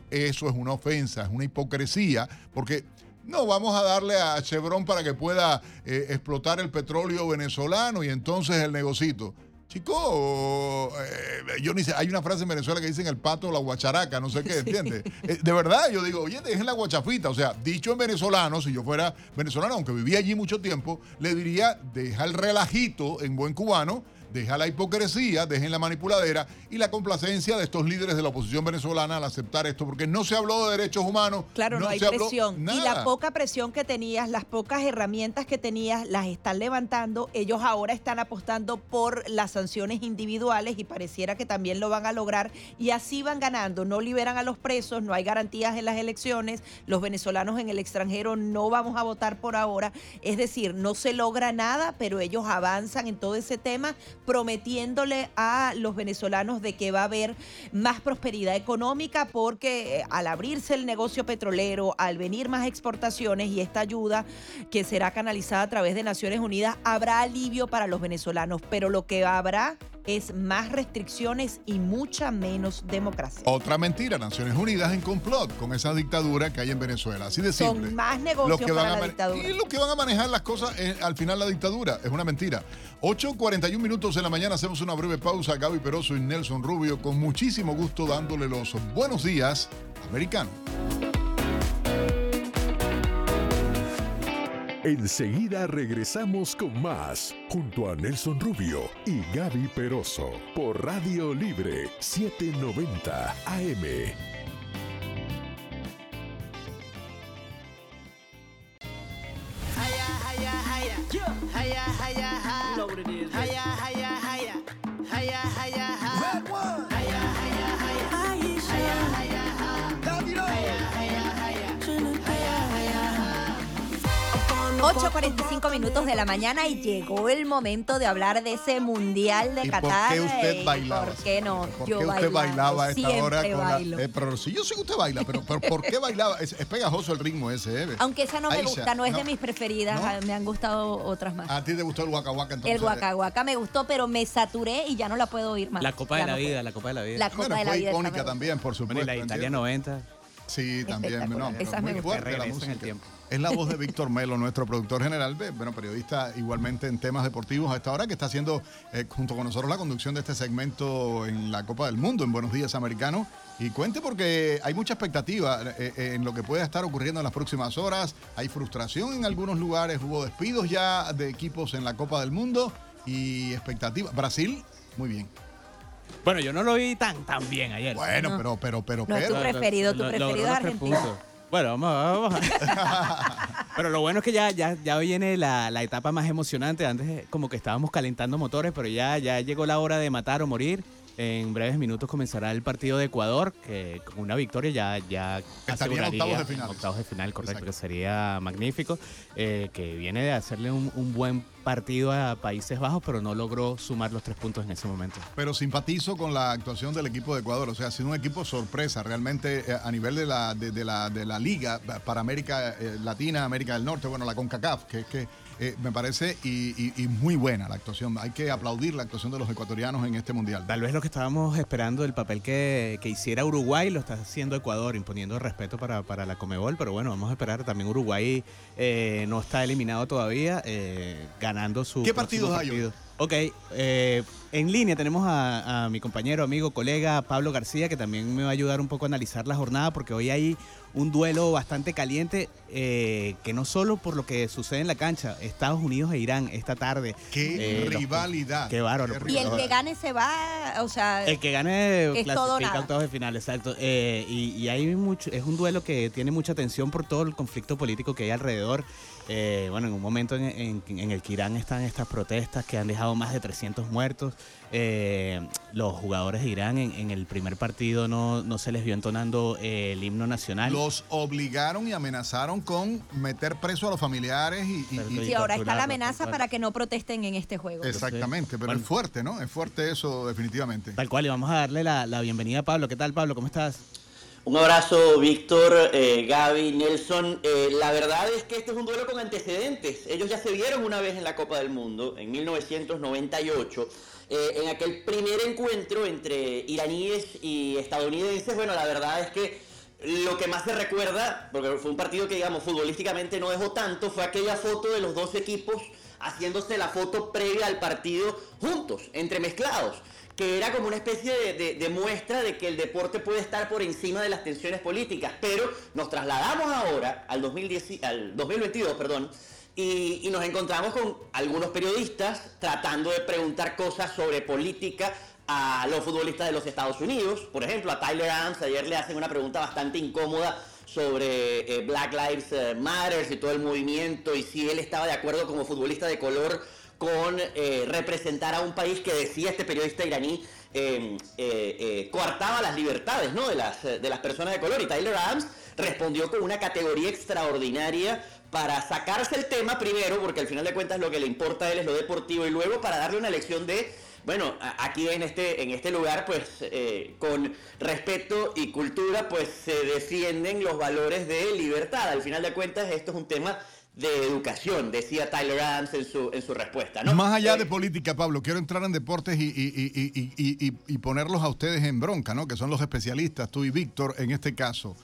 Speaker 3: eso es una ofensa, es una hipocresía, porque no vamos a darle a Chevron para que pueda eh, explotar el petróleo venezolano y entonces el negocito. Chico, eh, yo ni sé, hay una frase en Venezuela que dicen el pato la guacharaca, no sé qué, (laughs) ¿entiendes? Eh, de verdad, yo digo, oye, dejen la guachafita. O sea, dicho en venezolano, si yo fuera venezolano, aunque vivía allí mucho tiempo, le diría, deja el relajito en buen cubano deja la hipocresía, dejen la manipuladera y la complacencia de estos líderes de la oposición venezolana al aceptar esto, porque no se habló de derechos humanos.
Speaker 2: Claro, no, hay presión. Y la poca presión que tenías, las pocas herramientas que tenías, las están levantando. Ellos ahora están apostando por las sanciones individuales y pareciera que también lo van a lograr. Y así van ganando. No liberan a los presos, no hay garantías en las elecciones. Los venezolanos en el extranjero no vamos a votar por ahora. Es decir, no se logra nada, pero ellos avanzan en todo ese tema prometiéndole a los venezolanos de que va a haber más prosperidad económica porque eh, al abrirse el negocio petrolero, al venir más exportaciones y esta ayuda que será canalizada a través de Naciones Unidas, habrá alivio para los venezolanos, pero lo que habrá es más restricciones y mucha menos democracia.
Speaker 3: Otra mentira, Naciones Unidas en complot con esa dictadura que hay en Venezuela. Así de simple.
Speaker 2: Son más negocios que para la dictadura.
Speaker 3: Y lo que van a manejar las cosas al final la dictadura. Es una mentira. 8.41 minutos en la mañana hacemos una breve pausa. Gaby Peroso y Nelson Rubio con muchísimo gusto dándole los buenos días americanos.
Speaker 12: Enseguida regresamos con más, junto a Nelson Rubio y Gaby Peroso, por Radio Libre 790 AM.
Speaker 2: 8.45 minutos de la mañana y llegó el momento de hablar de ese mundial de Qatar.
Speaker 3: ¿Por qué usted bailaba?
Speaker 2: ¿Por qué no?
Speaker 3: ¿Por yo qué usted bailaba a esta hora? Con la, eh, pero sí, yo sé que usted baila, pero, ¿por qué bailaba? Es, pegajoso el ritmo ese, ¿eh?
Speaker 2: Aunque esa no me gusta, no es de mis preferidas, ah, me han gustado otras más.
Speaker 3: ¿A ti te gustó el Waka entonces?
Speaker 2: El Waka me gustó, pero me saturé y ya no la puedo oír más.
Speaker 13: La Copa de la Vida, la Copa de la Vida.
Speaker 2: La Copa de la Vida.
Speaker 3: icónica también, por supuesto.
Speaker 13: Bueno, la Italia 90.
Speaker 3: Sí, también. No,
Speaker 2: Esa
Speaker 3: muy fuerte la música. Es la voz de Víctor Melo, nuestro productor general, bueno, periodista igualmente en temas deportivos a esta hora, que está haciendo eh, junto con nosotros la conducción de este segmento en la Copa del Mundo, en Buenos Días Americano. Y cuente porque hay mucha expectativa eh, eh, en lo que puede estar ocurriendo en las próximas horas. Hay frustración en algunos lugares, hubo despidos ya de equipos en la Copa del Mundo y expectativa. Brasil, muy bien.
Speaker 13: Bueno, yo no lo vi tan tan bien ayer.
Speaker 3: Bueno, pero, pero, pero,
Speaker 2: no
Speaker 3: pero.
Speaker 2: tu preferido, tu preferido es Argentina.
Speaker 13: Bueno, vamos, vamos. (laughs) pero lo bueno es que ya, ya, ya viene la, la, etapa más emocionante. Antes como que estábamos calentando motores, pero ya, ya llegó la hora de matar o morir. En breves minutos comenzará el partido de Ecuador, que con una victoria ya, ya
Speaker 3: aseguraría octavos de final.
Speaker 13: Octavos de final, correcto, que sería magnífico. Eh, que viene de hacerle un, un buen partido a Países Bajos, pero no logró sumar los tres puntos en ese momento.
Speaker 3: Pero simpatizo con la actuación del equipo de Ecuador, o sea, ha sido un equipo sorpresa realmente eh, a nivel de la, de, la, de la liga para América eh, Latina, América del Norte, bueno, la CONCACAF, que es que eh, me parece y, muy buena la actuación. Hay que aplaudir la actuación de los ecuatorianos en este mundial.
Speaker 13: Tal vez lo que estábamos esperando, el papel que, hiciera Uruguay, lo está haciendo Ecuador, imponiendo respeto para, para la Comebol, pero bueno, vamos a esperar. También Uruguay no está eliminado todavía, eh, ganando su.
Speaker 3: ¿Qué partidos hay
Speaker 13: Ok, eh, en línea tenemos a, mi compañero, amigo, colega Pablo García, que también me va a ayudar un poco a analizar la jornada, porque hoy hay un duelo bastante caliente, eh, que no solo por lo que sucede en la cancha, Estados Unidos e Irán esta tarde.
Speaker 3: ¡Qué
Speaker 13: eh,
Speaker 3: rivalidad!
Speaker 13: ¡Qué bárbaro!
Speaker 2: y el que gane se va, o sea...
Speaker 13: El que gane
Speaker 2: es clasifica
Speaker 13: octavos de final, exacto. y, y hay mucho, es un duelo que tiene mucha tensión por todo el conflicto político que hay alrededor. Eh, bueno, en un momento en, el que Irán están estas protestas que han dejado más de 300 muertos. Eh, los jugadores de Irán en, el primer partido no, no, se les vio entonando eh, el himno nacional.
Speaker 3: Los obligaron y amenazaron con meter preso a los familiares y...
Speaker 2: y, ahora está la amenaza para que no protesten en este juego.
Speaker 3: Exactamente, pero es fuerte, ¿no? Es fuerte eso definitivamente.
Speaker 13: Tal cual, y vamos a darle la, la bienvenida a Pablo. ¿Qué tal, Pablo? ¿Cómo estás?
Speaker 14: Un abrazo, Víctor, eh, Gaby, Nelson. Eh, la verdad es que este es un duelo con antecedentes. Ellos ya se vieron una vez en la Copa del Mundo, en 1998. Eh, en aquel primer encuentro entre iraníes y estadounidenses, bueno, la verdad es que lo que más se recuerda, porque fue un partido que digamos futbolísticamente no dejó tanto, fue aquella foto de los dos equipos haciéndose la foto previa al partido juntos, entremezclados que era como una especie de, muestra de que el deporte puede estar por encima de las tensiones políticas. Pero nos trasladamos ahora al, 2010, al 2022, perdón, y, y, nos encontramos con algunos periodistas tratando de preguntar cosas sobre política a los futbolistas de los Estados Unidos. Por ejemplo, a Tyler Adams ayer le hacen una pregunta bastante incómoda sobre eh, Black Lives eh, Matter y todo el movimiento y si él estaba de acuerdo como futbolista de color con eh, representar a un país que decía este periodista iraní em, eh, eh, coartaba las libertades ¿no? de, las, de las personas de color. Y Tyler Adams respondió con una categoría extraordinaria para sacarse el tema primero, porque al final de cuentas lo que le importa a él es lo deportivo, y luego para darle una lección de, bueno, aquí en este, en este lugar, pues con respeto y cultura, pues se defienden los valores de libertad. Al final de cuentas, esto es un tema de educación, decía Tyler Adams en su, en su respuesta. ¿no?
Speaker 3: Más allá de política, Pablo, quiero entrar en deportes y, y, ponerlos a ustedes en bronca, ¿no? que son los especialistas, tú y Víctor en este caso.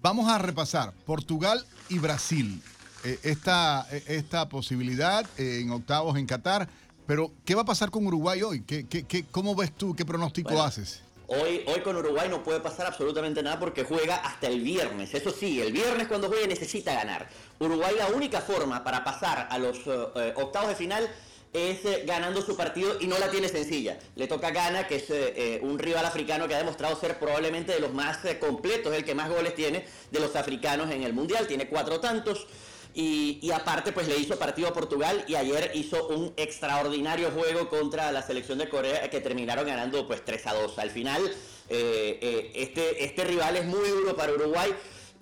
Speaker 3: Vamos a repasar Portugal y Brasil. Eh, esta, esta posibilidad eh, en octavos en Qatar, pero ¿qué va a pasar con Uruguay hoy? ¿Qué, qué, qué cómo ves tú? ¿Qué pronóstico haces?
Speaker 14: Hoy, hoy con Uruguay no puede pasar absolutamente nada porque juega hasta el viernes. Eso sí, el viernes cuando juegue necesita ganar. Uruguay la única forma para pasar a los eh, eh, octavos de final es eh, ganando su partido y no la tiene sencilla. Le toca a Ghana, que es un rival africano que ha demostrado ser probablemente de los más completos, el que más goles tiene de los africanos en el Mundial. Tiene cuatro tantos. Y, aparte, pues le hizo partido a Portugal y ayer hizo un extraordinario juego contra la selección de Corea que terminaron ganando pues 3 a 2. Al final, eh, eh, este, este rival es muy duro para Uruguay.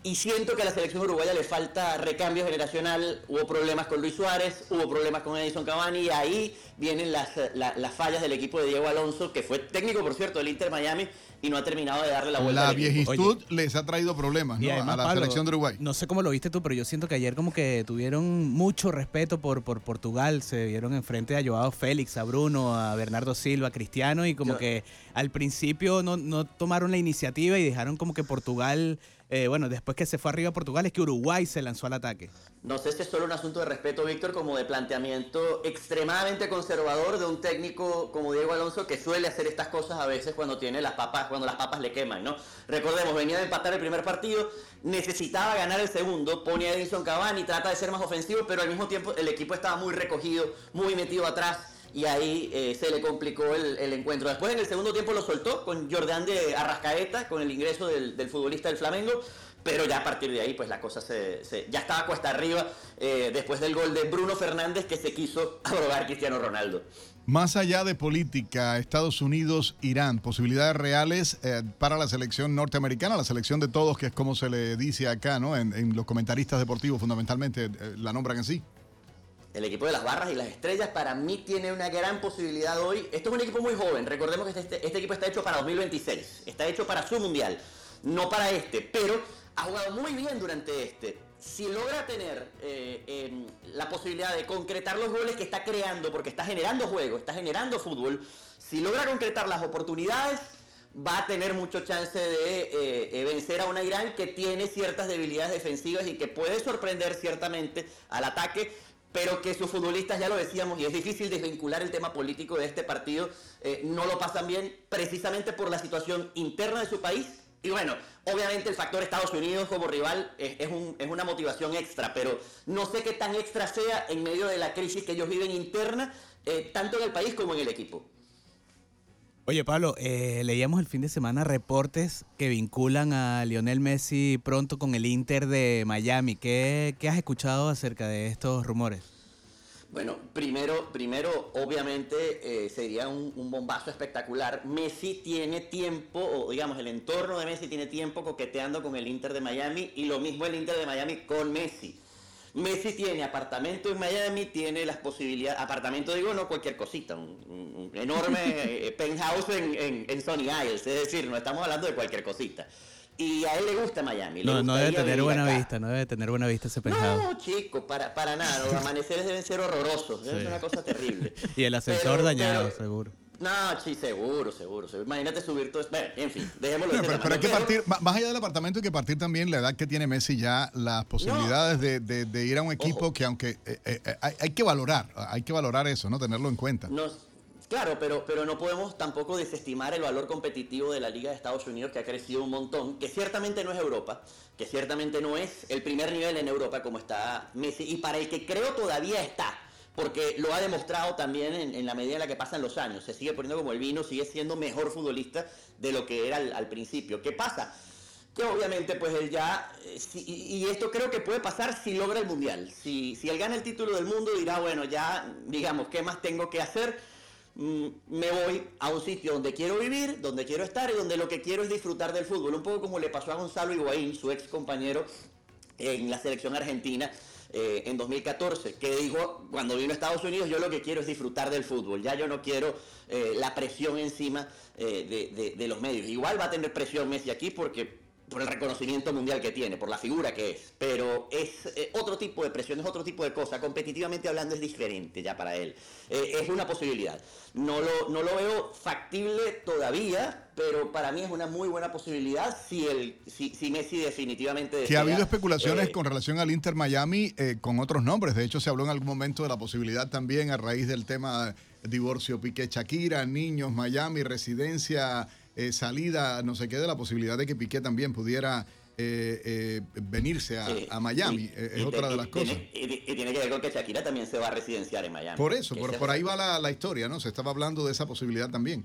Speaker 14: Y siento que a la selección uruguaya le falta recambio generacional. Hubo problemas con Luis Suárez, hubo problemas con Edison Cavani y ahí vienen las, las fallas del equipo de Diego Alonso, que fue técnico, por cierto, del Inter Miami y no ha terminado de darle la vuelta.
Speaker 3: La viejitud les ha traído problemas a la selección de Uruguay.
Speaker 13: No sé cómo lo viste tú, pero yo siento que ayer como que tuvieron mucho respeto por, por Portugal. Se vieron enfrente a Joao Félix, a Bruno, a Bernardo Silva, a Cristiano y como que al principio no, no tomaron la iniciativa y dejaron como que Portugal eh, bueno, después que se fue arriba a Portugal, es que Uruguay se lanzó al ataque.
Speaker 14: No sé si es solo un asunto de respeto, Víctor, como de planteamiento extremadamente conservador de un técnico como Diego Alonso que suele hacer estas cosas a veces cuando tiene las papas, cuando las papas le queman, ¿no? Recordemos, venía de empatar el primer partido, necesitaba ganar el segundo, pone a Edison Cavani, trata de ser más ofensivo, pero al mismo tiempo el equipo estaba muy recogido, muy metido atrás y ahí eh, se le complicó el, encuentro. Después en el segundo tiempo lo soltó con Jordán de Arrascaeta, con el ingreso del, futbolista del Flamengo, pero ya a partir de ahí pues la cosa se, ya estaba cuesta arriba eh, después del gol de Bruno Fernández que se quiso abrogar Cristiano Ronaldo.
Speaker 3: Más allá de política, Estados Unidos, Irán, posibilidades reales eh, para la selección norteamericana, la selección de todos, que es como se le dice acá, ¿no? En, los comentaristas deportivos fundamentalmente la nombran en sí
Speaker 14: el equipo de las barras y las estrellas para mí tiene una gran posibilidad hoy. Esto es un equipo muy joven, recordemos que este, este, equipo está hecho para 2026, está hecho para su mundial, no para este, pero ha jugado muy bien durante este. Si logra tener eh, em, la posibilidad de concretar los goles que está creando, porque está generando juego, está generando fútbol, si logra concretar las oportunidades, va a tener mucho chance de eh, eh, vencer a una Irán que tiene ciertas debilidades defensivas y que puede sorprender ciertamente al ataque pero que sus futbolistas, ya lo decíamos, y es difícil desvincular el tema político de este partido, eh, no lo pasan bien precisamente por la situación interna de su país. Y bueno, obviamente el factor Estados Unidos como rival es, una motivación extra, pero no sé qué tan extra sea en medio de la crisis que ellos viven interna, eh, tanto en el país como en el equipo.
Speaker 13: Oye, Pablo, eh, leíamos el fin de semana reportes que vinculan a Lionel Messi pronto con el Inter de Miami. ¿Qué, has escuchado acerca de estos rumores?
Speaker 14: Bueno, primero, primero obviamente eh, sería un, un, bombazo espectacular. Messi tiene tiempo, o digamos, el entorno de Messi tiene tiempo coqueteando con el Inter de Miami y lo mismo el Inter de Miami con Messi. Messi tiene apartamento en Miami, tiene las posibilidades, apartamento digo, no cualquier cosita, un, enorme (laughs) eh, penthouse en, en, Sony Isles, es decir, no estamos hablando de cualquier cosita. Y a él le gusta Miami.
Speaker 13: no, no debe tener buena vista, no debe tener buena vista ese penthouse.
Speaker 14: No, chico, para, para nada, los (laughs) amaneceres deben ser horrorosos, es una cosa terrible. (laughs)
Speaker 13: y el ascensor dañado, seguro.
Speaker 14: No, sí, seguro, seguro, seguro. Imagínate subir todo esto. Bueno, en fin, dejémoslo
Speaker 3: Pero, hay que partir, más allá del apartamento, hay que partir también la edad que tiene Messi ya, las posibilidades de, de- de ir a un equipo que aunque eh, eh, eh, hay, hay que valorar, hay que valorar eso, ¿no? Tenerlo en cuenta.
Speaker 14: No, claro, pero, pero no podemos tampoco desestimar el valor competitivo de la Liga de Estados Unidos, que ha crecido un montón, que ciertamente no es Europa, que ciertamente no es el primer nivel en Europa como está Messi, y para el que creo todavía está, porque lo ha demostrado también en, la medida en la que pasan los años, se sigue poniendo como el vino, sigue siendo mejor futbolista de lo que era al, principio. ¿Qué pasa? que obviamente pues él ya, eh, y esto creo que puede pasar si logra el Mundial. Si, si él gana el título del mundo dirá, bueno, ya digamos, ¿qué más tengo que hacer? Mm, me voy a un sitio donde quiero vivir, donde quiero estar y donde lo que quiero es disfrutar del fútbol. Un poco como le pasó a Gonzalo Higuaín, su ex compañero en la selección argentina eh, en 2014, que dijo, cuando vino a Estados Unidos, yo lo que quiero es disfrutar del fútbol, ya yo no quiero eh, la presión encima eh, de, de- de los medios. Igual va a tener presión Messi aquí porque por el reconocimiento mundial que tiene, por la figura que es, pero es eh, otro tipo de presión, es otro tipo de cosa, competitivamente hablando es diferente ya para él. Eh, es una posibilidad. No lo, no lo veo factible todavía, pero para mí es una muy buena posibilidad si, el, si, si Messi definitivamente
Speaker 3: Que
Speaker 14: desea,
Speaker 3: ha habido especulaciones
Speaker 14: eh,
Speaker 3: con relación al Inter Miami eh, con otros nombres. De hecho, se habló en algún momento de la posibilidad también a raíz del tema divorcio Piqué Shakira, niños, Miami, residencia, eh, salida, no sé qué, de la posibilidad de que Piqué también pudiera eh, eh, venirse a, Miami.
Speaker 14: y-
Speaker 3: Eh,
Speaker 14: y
Speaker 3: es otra de
Speaker 14: y
Speaker 3: las cosas.
Speaker 14: tiene- y, y tiene que ver con que Shakira también se va a residenciar en Miami.
Speaker 3: Por eso, por, ahí va la, la historia, ¿no? Se estaba hablando de esa posibilidad también.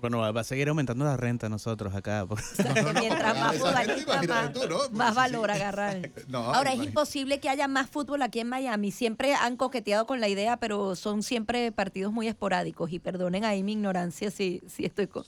Speaker 13: Bueno, va a seguir aumentando la renta nosotros acá. (laughs)
Speaker 2: Mientras más futbolista, más, más valor agarrar. (laughs)
Speaker 3: No,
Speaker 2: Ahora, es imposible que haya más fútbol aquí en Miami. Siempre han coqueteado con la idea, pero son siempre partidos muy esporádicos. Y perdonen ahí mi ignorancia si, si estoy con...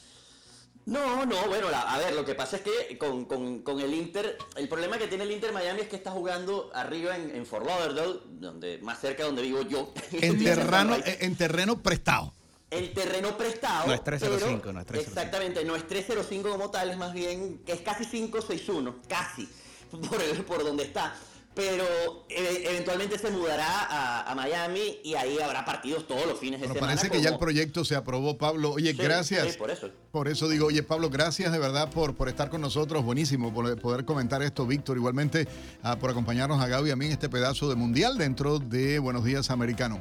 Speaker 14: No, no, bueno, la- a ver, lo que pasa es que con, con- con el Inter, el problema que tiene el Inter Miami es que está jugando arriba en, en Fort Lauderdale, donde, más cerca de donde vivo yo. (laughs)
Speaker 3: En terreno, en terreno prestado.
Speaker 14: el terreno prestado.
Speaker 13: No es 305,
Speaker 14: pero-
Speaker 13: no es 305.
Speaker 14: Exactamente, no es 305 como tal, es más bien que es casi 561, casi, (laughs) por, el- por donde está. Pero eh, eventualmente se mudará a, a Miami y ahí habrá partidos todos los fines de
Speaker 3: Pero
Speaker 14: semana.
Speaker 3: parece que ya el proyecto se aprobó, Pablo. Oye,
Speaker 14: Sí,
Speaker 3: gracias.
Speaker 14: sí, por eso.
Speaker 3: Por eso digo, oye, Pablo, gracias de verdad por, por estar con nosotros. Buenísimo por poder comentar esto, Víctor. Igualmente, ah, por acompañarnos a Gaby y a mí en este pedazo de Mundial dentro de Buenos Días Americano.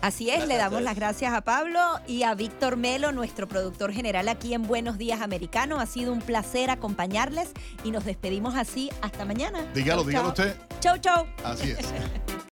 Speaker 2: Así es, le damos las gracias a Pablo y a Víctor Melo, nuestro productor general aquí en Buenos Días Americano. Ha sido un placer acompañarles y nos despedimos así hasta mañana.
Speaker 3: Dígalo,
Speaker 2: Chau,
Speaker 3: dígalo
Speaker 2: chau.
Speaker 3: usted.
Speaker 2: Chau, chau.
Speaker 3: Así es. (laughs)